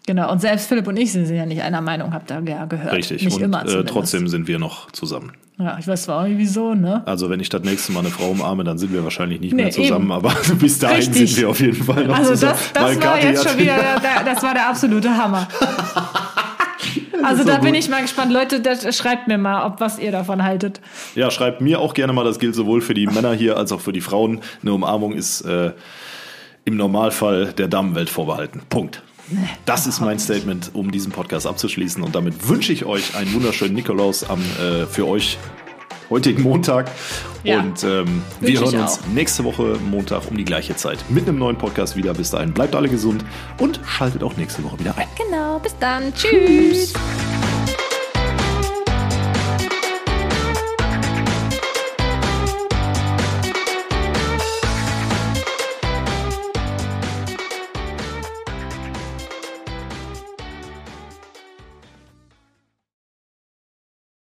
Genau, und selbst Philipp und ich sind ja nicht einer Meinung, habt ihr ja gehört. Richtig. Nicht und immer äh, trotzdem sind wir noch zusammen. Ja, ich weiß zwar auch nicht wieso, ne? Also wenn ich das nächste Mal eine Frau umarme, dann sind wir wahrscheinlich nicht Nee, mehr zusammen, eben. aber [laughs] bis dahin Richtig. sind wir auf jeden Fall noch Also zusammen. das, Weil das war Kathi jetzt schon wieder, [laughs] der, das war der absolute Hammer. [laughs] Also so da bin gut. ich mal gespannt. Leute, das, schreibt mir mal, ob was ihr davon haltet. Ja, schreibt mir auch gerne mal, das gilt sowohl für die Männer hier als auch für die Frauen. Eine Umarmung ist äh, im Normalfall der Damenwelt vorbehalten. Punkt. Das ist mein Statement, um diesen Podcast abzuschließen. Und damit wünsche ich euch einen wunderschönen Nikolaus am, äh, für euch heutigen Montag. Ja. Und ähm, wir hören uns auch. nächste Woche Montag um die gleiche Zeit mit einem neuen Podcast wieder. Bis dahin bleibt alle gesund und schaltet auch nächste Woche wieder ein. Genau, bis dann. Tschüss.